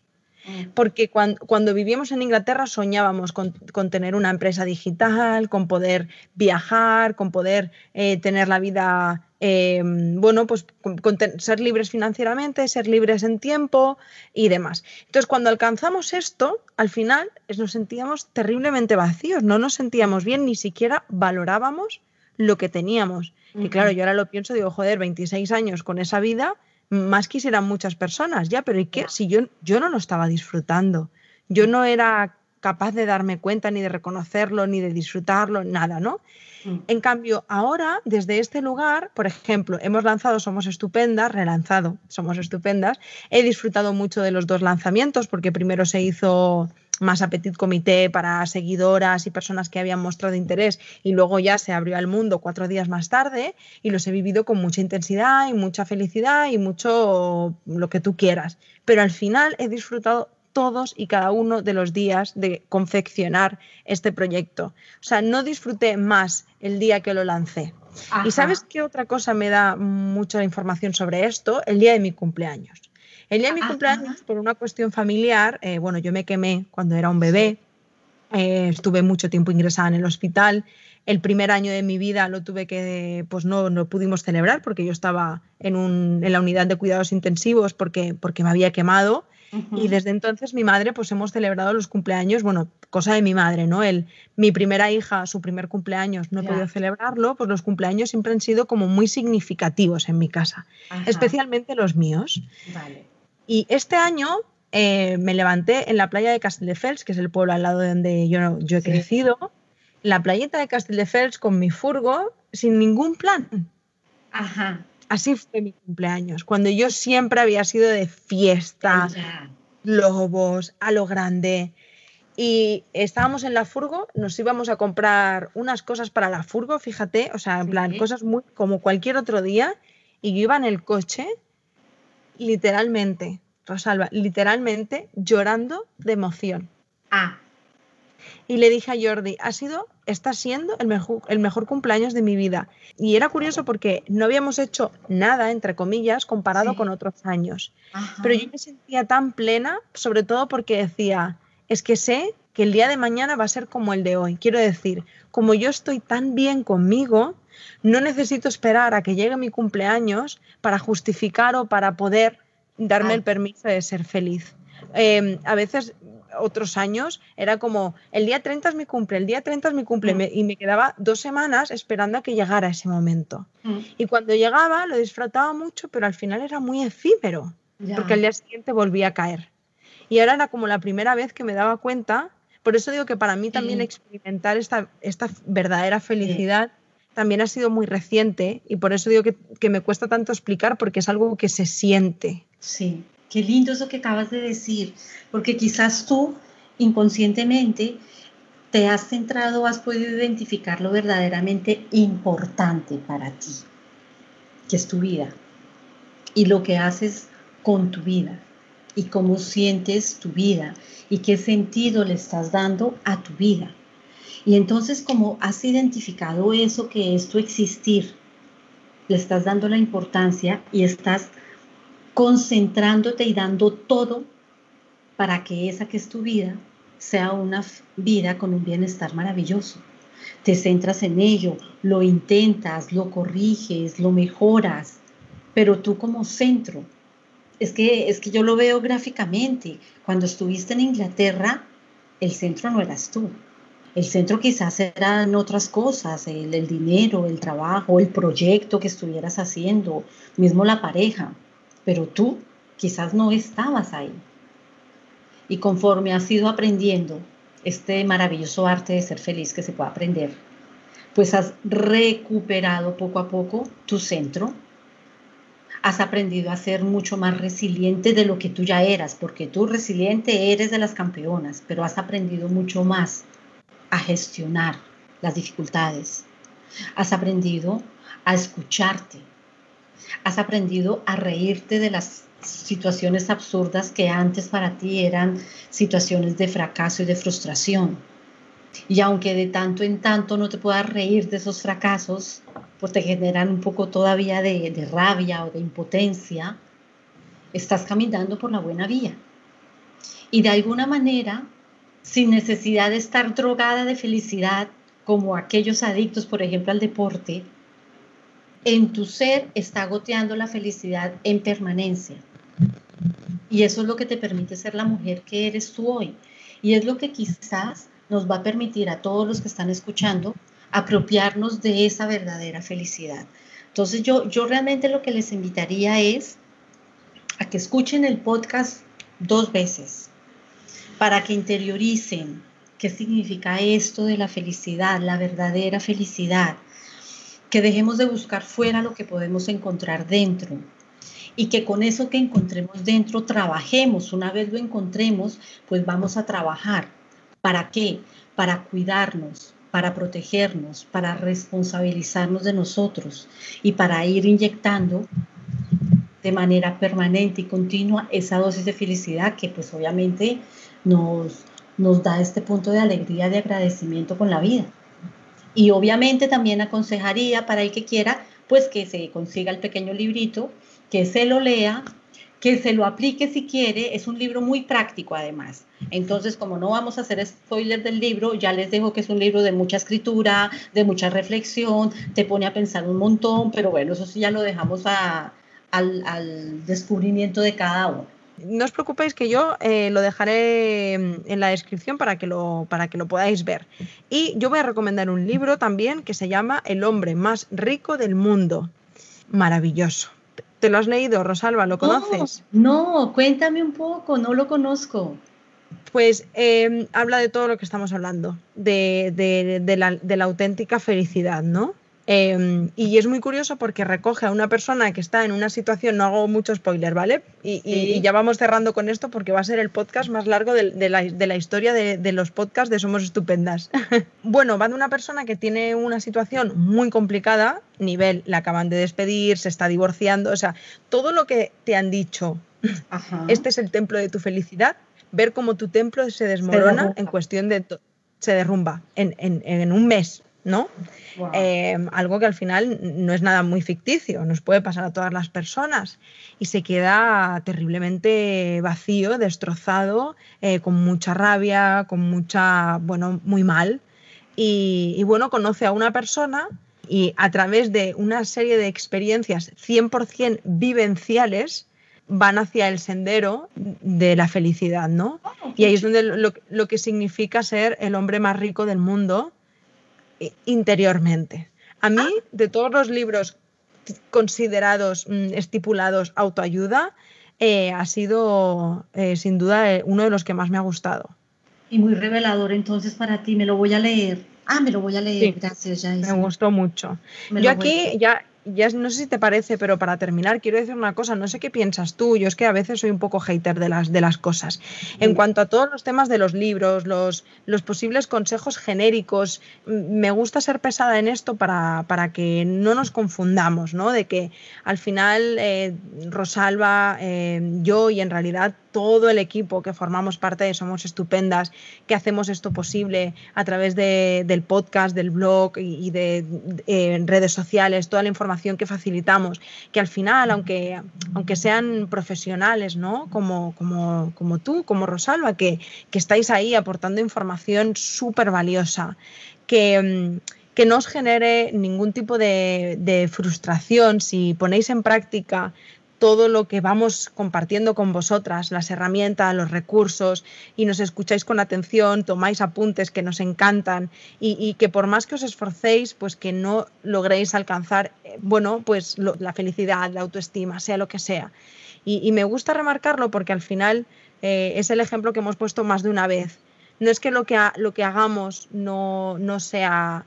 S1: Mm. Porque cuando, vivíamos en Inglaterra soñábamos con, tener una empresa digital, con poder viajar, con poder eh, tener la vida, eh, bueno, pues con, ser libres financieramente, ser libres en tiempo y demás. Entonces, cuando alcanzamos esto, al final nos sentíamos terriblemente vacíos, no nos sentíamos bien, ni siquiera valorábamos lo que teníamos. Y claro, yo ahora lo pienso, digo, joder, 26 años con esa vida, más quisieran muchas personas, ya, pero ¿y qué? Si yo, yo no lo estaba disfrutando, yo no era capaz de darme cuenta, ni de reconocerlo, ni de disfrutarlo, nada, ¿no? Mm. En cambio, ahora, desde este lugar, por ejemplo, hemos lanzado Somos Estupendas, relanzado Somos Estupendas, he disfrutado mucho de los dos lanzamientos, porque primero se hizo más Apetit Comité para seguidoras y personas que habían mostrado interés y luego ya se abrió al mundo cuatro días más tarde y los he vivido con mucha intensidad y mucha felicidad y mucho lo que tú quieras. Pero al final he disfrutado todos y cada uno de los días de confeccionar este proyecto. O sea, no disfruté más el día que lo lancé. ¿Y sabes qué otra cosa me da mucha información sobre esto? El día de mi cumpleaños. El día de mi cumpleaños, por una cuestión familiar, eh, bueno, yo me quemé cuando era un bebé, eh, estuve mucho tiempo ingresada en el hospital. El primer año de mi vida lo tuve que, pues no, no pudimos celebrar porque yo estaba en, un, en la unidad de cuidados intensivos porque, porque me había quemado. Y desde entonces mi madre, pues hemos celebrado los cumpleaños, bueno, cosa de mi madre, ¿no? El, mi primera hija, su primer cumpleaños, no he podido celebrarlo, pues los cumpleaños siempre han sido como muy significativos en mi casa, especialmente los míos. Vale. Y este año eh, me levanté en la playa de Castelldefels, que es el pueblo al lado de donde yo, yo he crecido, la playeta de Castelldefels con mi furgo, sin ningún plan.
S2: Ajá.
S1: Así fue mi cumpleaños, cuando yo siempre había sido de fiesta, globos, a lo grande. Y estábamos en la furgo, nos íbamos a comprar unas cosas para la furgo, fíjate, o sea, en plan, cosas muy como cualquier otro día. Y yo iba en el coche literalmente, Rosalba, literalmente llorando de emoción.
S2: Ah.
S1: Y le dije a Jordi, ha sido, está siendo el mejor, el mejor cumpleaños de mi vida. Y era curioso porque no habíamos hecho nada, entre comillas, comparado con otros años. Pero yo me sentía tan plena, sobre todo porque decía, es que sé que el día de mañana va a ser como el de hoy. Quiero decir, como yo estoy tan bien conmigo, no necesito esperar a que llegue mi cumpleaños para justificar o para poder darme el permiso de ser feliz. Em, a veces, otros años, era como, el día 30 es mi cumple, el día 30 es mi cumple, mm. y me quedaba dos semanas esperando a que llegara ese momento. Mm. Y cuando llegaba, lo disfrutaba mucho, pero al final era muy efímero, porque al día siguiente volvía a caer. Y ahora era como la primera vez que me daba cuenta, por eso digo que para mí también experimentar esta, esta verdadera felicidad también ha sido muy reciente y por eso digo que, me cuesta tanto explicar porque es algo que se siente.
S2: Sí, qué lindo eso que acabas de decir, porque quizás tú inconscientemente te has centrado, has podido identificar lo verdaderamente importante para ti, que es tu vida, y lo que haces con tu vida, y cómo sientes tu vida, y qué sentido le estás dando a tu vida. Y entonces como has identificado eso que es tu existir, le estás dando la importancia y estás concentrándote y dando todo para que esa que es tu vida sea una vida con un bienestar maravilloso. Te centras en ello, lo intentas, lo corriges, lo mejoras, pero tú como centro. Es que, es que yo lo veo gráficamente. Cuando estuviste en Inglaterra, el centro no eras tú, el centro quizás eran otras cosas, el, dinero, el trabajo, el proyecto que estuvieras haciendo, mismo la pareja, pero tú quizás no estabas ahí. y conforme has ido aprendiendo este maravilloso arte de ser feliz que se puede aprender, pues has recuperado poco a poco tu centro, has aprendido a ser mucho más resiliente de lo que tú ya eras, porque tú resiliente eres de las campeonas, pero has aprendido mucho más a gestionar las dificultades, has aprendido a escucharte, has aprendido a reírte de las situaciones absurdas que antes para ti eran situaciones de fracaso y de frustración. Y aunque de tanto en tanto no te puedas reír de esos fracasos, pues te generan un poco todavía de, de rabia o de impotencia, estás caminando por la buena vía. Y de alguna manera, sin necesidad de estar drogada de felicidad, como aquellos adictos, por ejemplo, al deporte, en tu ser está goteando la felicidad en permanencia. Y eso es lo que te permite ser la mujer que eres tú hoy. Y es lo que quizás nos va a permitir a todos los que están escuchando apropiarnos de esa verdadera felicidad. Entonces yo, yo realmente lo que les invitaría es a que escuchen el podcast dos veces para que interioricen qué significa esto de la felicidad, la verdadera felicidad, que dejemos de buscar fuera lo que podemos encontrar dentro y que con eso que encontremos dentro trabajemos. Una vez lo encontremos, pues vamos a trabajar. ¿Para qué? Para cuidarnos, para protegernos, para responsabilizarnos de nosotros y para ir inyectando de manera permanente y continua esa dosis de felicidad que pues obviamente nos, nos da este punto de alegría, de agradecimiento con la vida. Y obviamente también aconsejaría para el que quiera, pues que se consiga el pequeño librito, que se lo lea, que se lo aplique si quiere. Es un libro muy práctico además. Entonces, como no vamos a hacer spoiler del libro, ya les dejo que es un libro de mucha escritura, de mucha reflexión, te pone a pensar un montón, pero bueno, eso sí ya lo dejamos al, al descubrimiento de cada uno.
S1: No os preocupéis que yo eh, lo dejaré en la descripción para que, lo, para que lo podáis ver. Y yo voy a recomendar un libro también que se llama El hombre más rico del mundo. Maravilloso. ¿Te lo has leído, Rosalba? ¿Lo conoces?
S2: No, cuéntame un poco, no lo conozco.
S1: Pues em, habla de todo lo que estamos hablando, de, la, de la auténtica felicidad, ¿no? Em, y es muy curioso porque recoge a una persona que está en una situación, no hago mucho spoiler, ¿vale? Y, ya vamos cerrando con esto porque va a ser el podcast más largo de, la, historia de, los podcasts de Somos Estupendas. bueno, va de una persona que tiene una situación muy complicada, nivel, la acaban de despedir, se está divorciando, o sea, todo lo que te han dicho, este es el templo de tu felicidad, ver cómo tu templo se desmorona en cuestión de... se derrumba en, en un mes, ¿no? Em, algo que al final no es nada muy ficticio, nos puede pasar a todas las personas y se queda terriblemente vacío, destrozado, eh, con mucha rabia, con mucha, bueno, muy mal. Y, bueno, conoce a una persona y a través de una serie de experiencias 100% vivenciales, van hacia el sendero de la felicidad, ¿no? Oh, y ahí es donde lo, lo, que significa ser el hombre más rico del mundo interiormente. A mí, ah. de todos los libros considerados mm, estipulados autoayuda, eh, ha sido eh, sin duda eh, uno de los que más me ha gustado.
S2: Y muy revelador entonces para ti, me lo voy a leer. Ah, me lo voy a leer, gracias. Ya
S1: me gustó mucho. Yo aquí ya ya no sé si te parece, pero para terminar quiero decir una cosa, no sé qué piensas tú, yo es que a veces soy un poco hater de las, de las cosas. En cuanto a todos los temas de los libros, los, los posibles consejos genéricos, me gusta ser pesada en esto para, para que no nos confundamos, ¿no? De que al final eh, Rosalba, eh, yo y en realidad todo el equipo que formamos parte de Somos Estupendas, que hacemos esto posible a través del podcast, del blog y, de, redes sociales, toda la información que facilitamos, que al final, aunque, aunque sean profesionales, ¿no? Como, como, como tú, como Rosalba, que, que estáis ahí aportando información súper valiosa, que que no os genere ningún tipo de, de, frustración si ponéis en práctica todo lo que vamos compartiendo con vosotras, las herramientas, los recursos, y nos escucháis con atención, tomáis apuntes que nos encantan y, que por más que os esforcéis, pues que no logréis alcanzar, eh, bueno, pues la felicidad, la autoestima, sea lo que sea. Y, me gusta remarcarlo porque al final Eh, es el ejemplo que hemos puesto más de una vez. No es que lo que, lo que hagamos no, no sea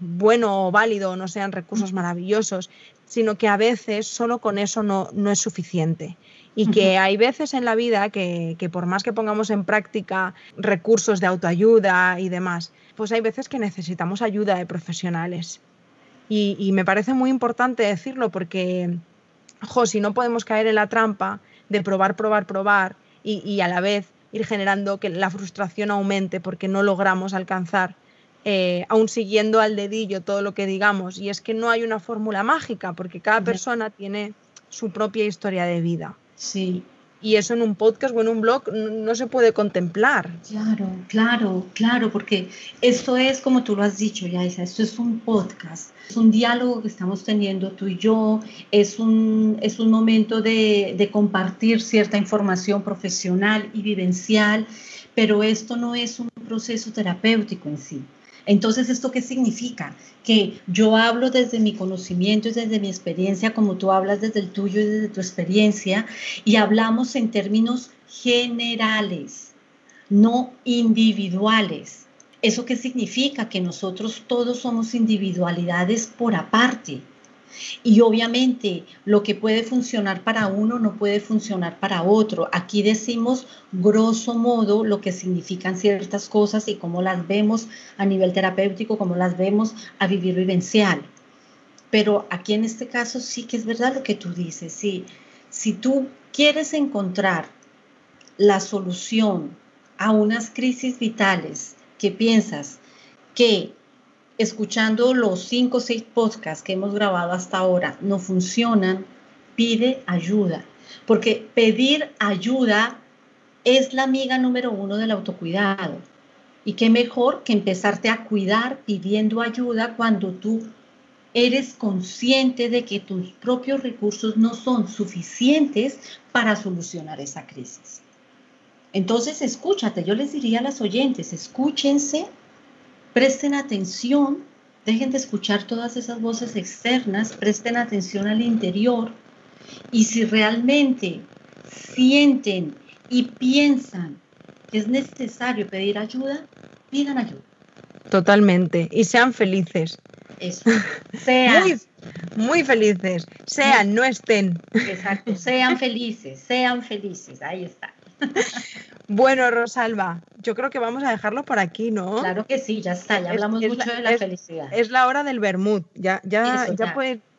S1: bueno o válido, no sean recursos maravillosos, sino que a veces solo con eso no, no es suficiente. Y que hay veces en la vida que, que, por más que pongamos en práctica recursos de autoayuda y demás, pues hay veces que necesitamos ayuda de profesionales. Y, y me parece muy importante decirlo porque, jo, si no podemos caer en la trampa de probar, probar, probar y, y a la vez ir generando que la frustración aumente porque no logramos alcanzar eh, aún siguiendo al dedillo todo lo que digamos. Y es que no hay una fórmula mágica, porque cada persona tiene su propia historia de vida.
S2: Sí.
S1: Y eso en un podcast o en un blog no, se puede contemplar.
S2: Claro, claro, claro, porque esto es como tú lo has dicho, Yaisa, esto es un podcast, es un diálogo que estamos teniendo tú y yo, es un, es un momento de, de compartir cierta información profesional y vivencial, pero esto no es un proceso terapéutico en sí. Entonces, ¿esto qué significa? Que yo hablo desde mi conocimiento y desde mi experiencia, como tú hablas desde el tuyo y desde tu experiencia, y hablamos en términos generales, no individuales. ¿Eso qué significa? Que nosotros todos somos individualidades por aparte. Y obviamente lo que puede funcionar para uno no puede funcionar para otro. Aquí decimos grosso modo lo que significan ciertas cosas y cómo las vemos a nivel terapéutico, cómo las vemos a vivir vivencial. Pero aquí en este caso sí que es verdad lo que tú dices. Sí, si tú quieres encontrar la solución a unas crisis vitales que piensas que escuchando los cinco o seis podcasts que hemos grabado hasta ahora no funcionan, pide ayuda. Porque pedir ayuda es la amiga número uno del autocuidado. Y qué mejor que empezarte a cuidar pidiendo ayuda cuando tú eres consciente de que tus propios recursos no son suficientes para solucionar esa crisis. Entonces, escúchate, yo les diría a las oyentes, escúchense Presten atención, dejen de escuchar todas esas voces externas, presten atención al interior y si realmente sienten y piensan que es necesario pedir ayuda, pidan ayuda.
S1: Totalmente. Y sean felices.
S2: Eso. Sean.
S1: Muy, muy felices. Sean, no estén.
S2: Exacto. Sean felices. Sean felices. Ahí está.
S1: Bueno, Rosalba, yo creo que vamos a dejarlo por aquí, ¿no?
S2: Claro que sí, ya está, ya hablamos mucho de la felicidad.
S1: Es la hora del vermut, ya, ya, ya,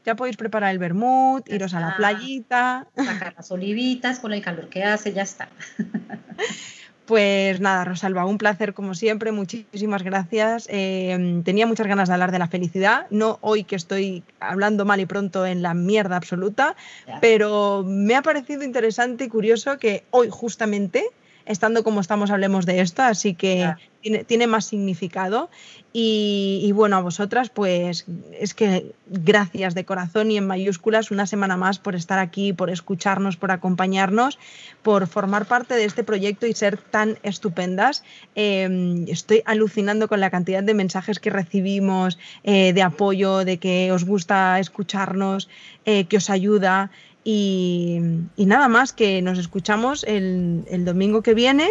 S1: ya, podéis preparar el vermut, iros a la playita.
S2: Sacar las olivitas con el calor que hace, ya está.
S1: Pues nada, Rosalba, un placer como siempre, muchísimas gracias. Eh, tenía muchas ganas de hablar de la felicidad, no hoy que estoy hablando mal y pronto en la mierda absoluta, pero me ha parecido interesante y curioso que hoy justamente estando como estamos, hablemos de esto, así que tiene, más significado. Y, bueno, a vosotras, pues es que gracias de corazón y en mayúsculas una semana más por estar aquí, por escucharnos, por acompañarnos, por formar parte de este proyecto y ser tan estupendas. Em, estoy alucinando con la cantidad de mensajes que recibimos, eh, de apoyo, de que os gusta escucharnos, eh, que os ayuda. Y, nada más, que nos escuchamos el, el, domingo que viene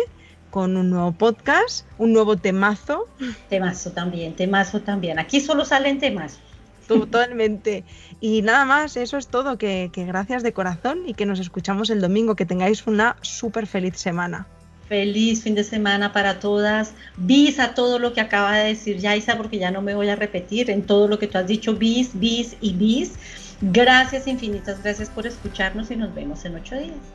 S1: con un nuevo podcast, un nuevo temazo.
S2: Temazo también, temazo también. Aquí solo salen temas.
S1: Totalmente. Y nada más, eso es todo. Que, que gracias de corazón y que nos escuchamos el domingo. Que tengáis una súper feliz semana.
S2: Feliz fin de semana para todas. Bis a todo lo que acaba de decir Yaisa, porque ya no me voy a repetir en todo lo que tú has dicho. Bis, bis y bis. Gracias infinitas, gracias por escucharnos y nos vemos en ocho días.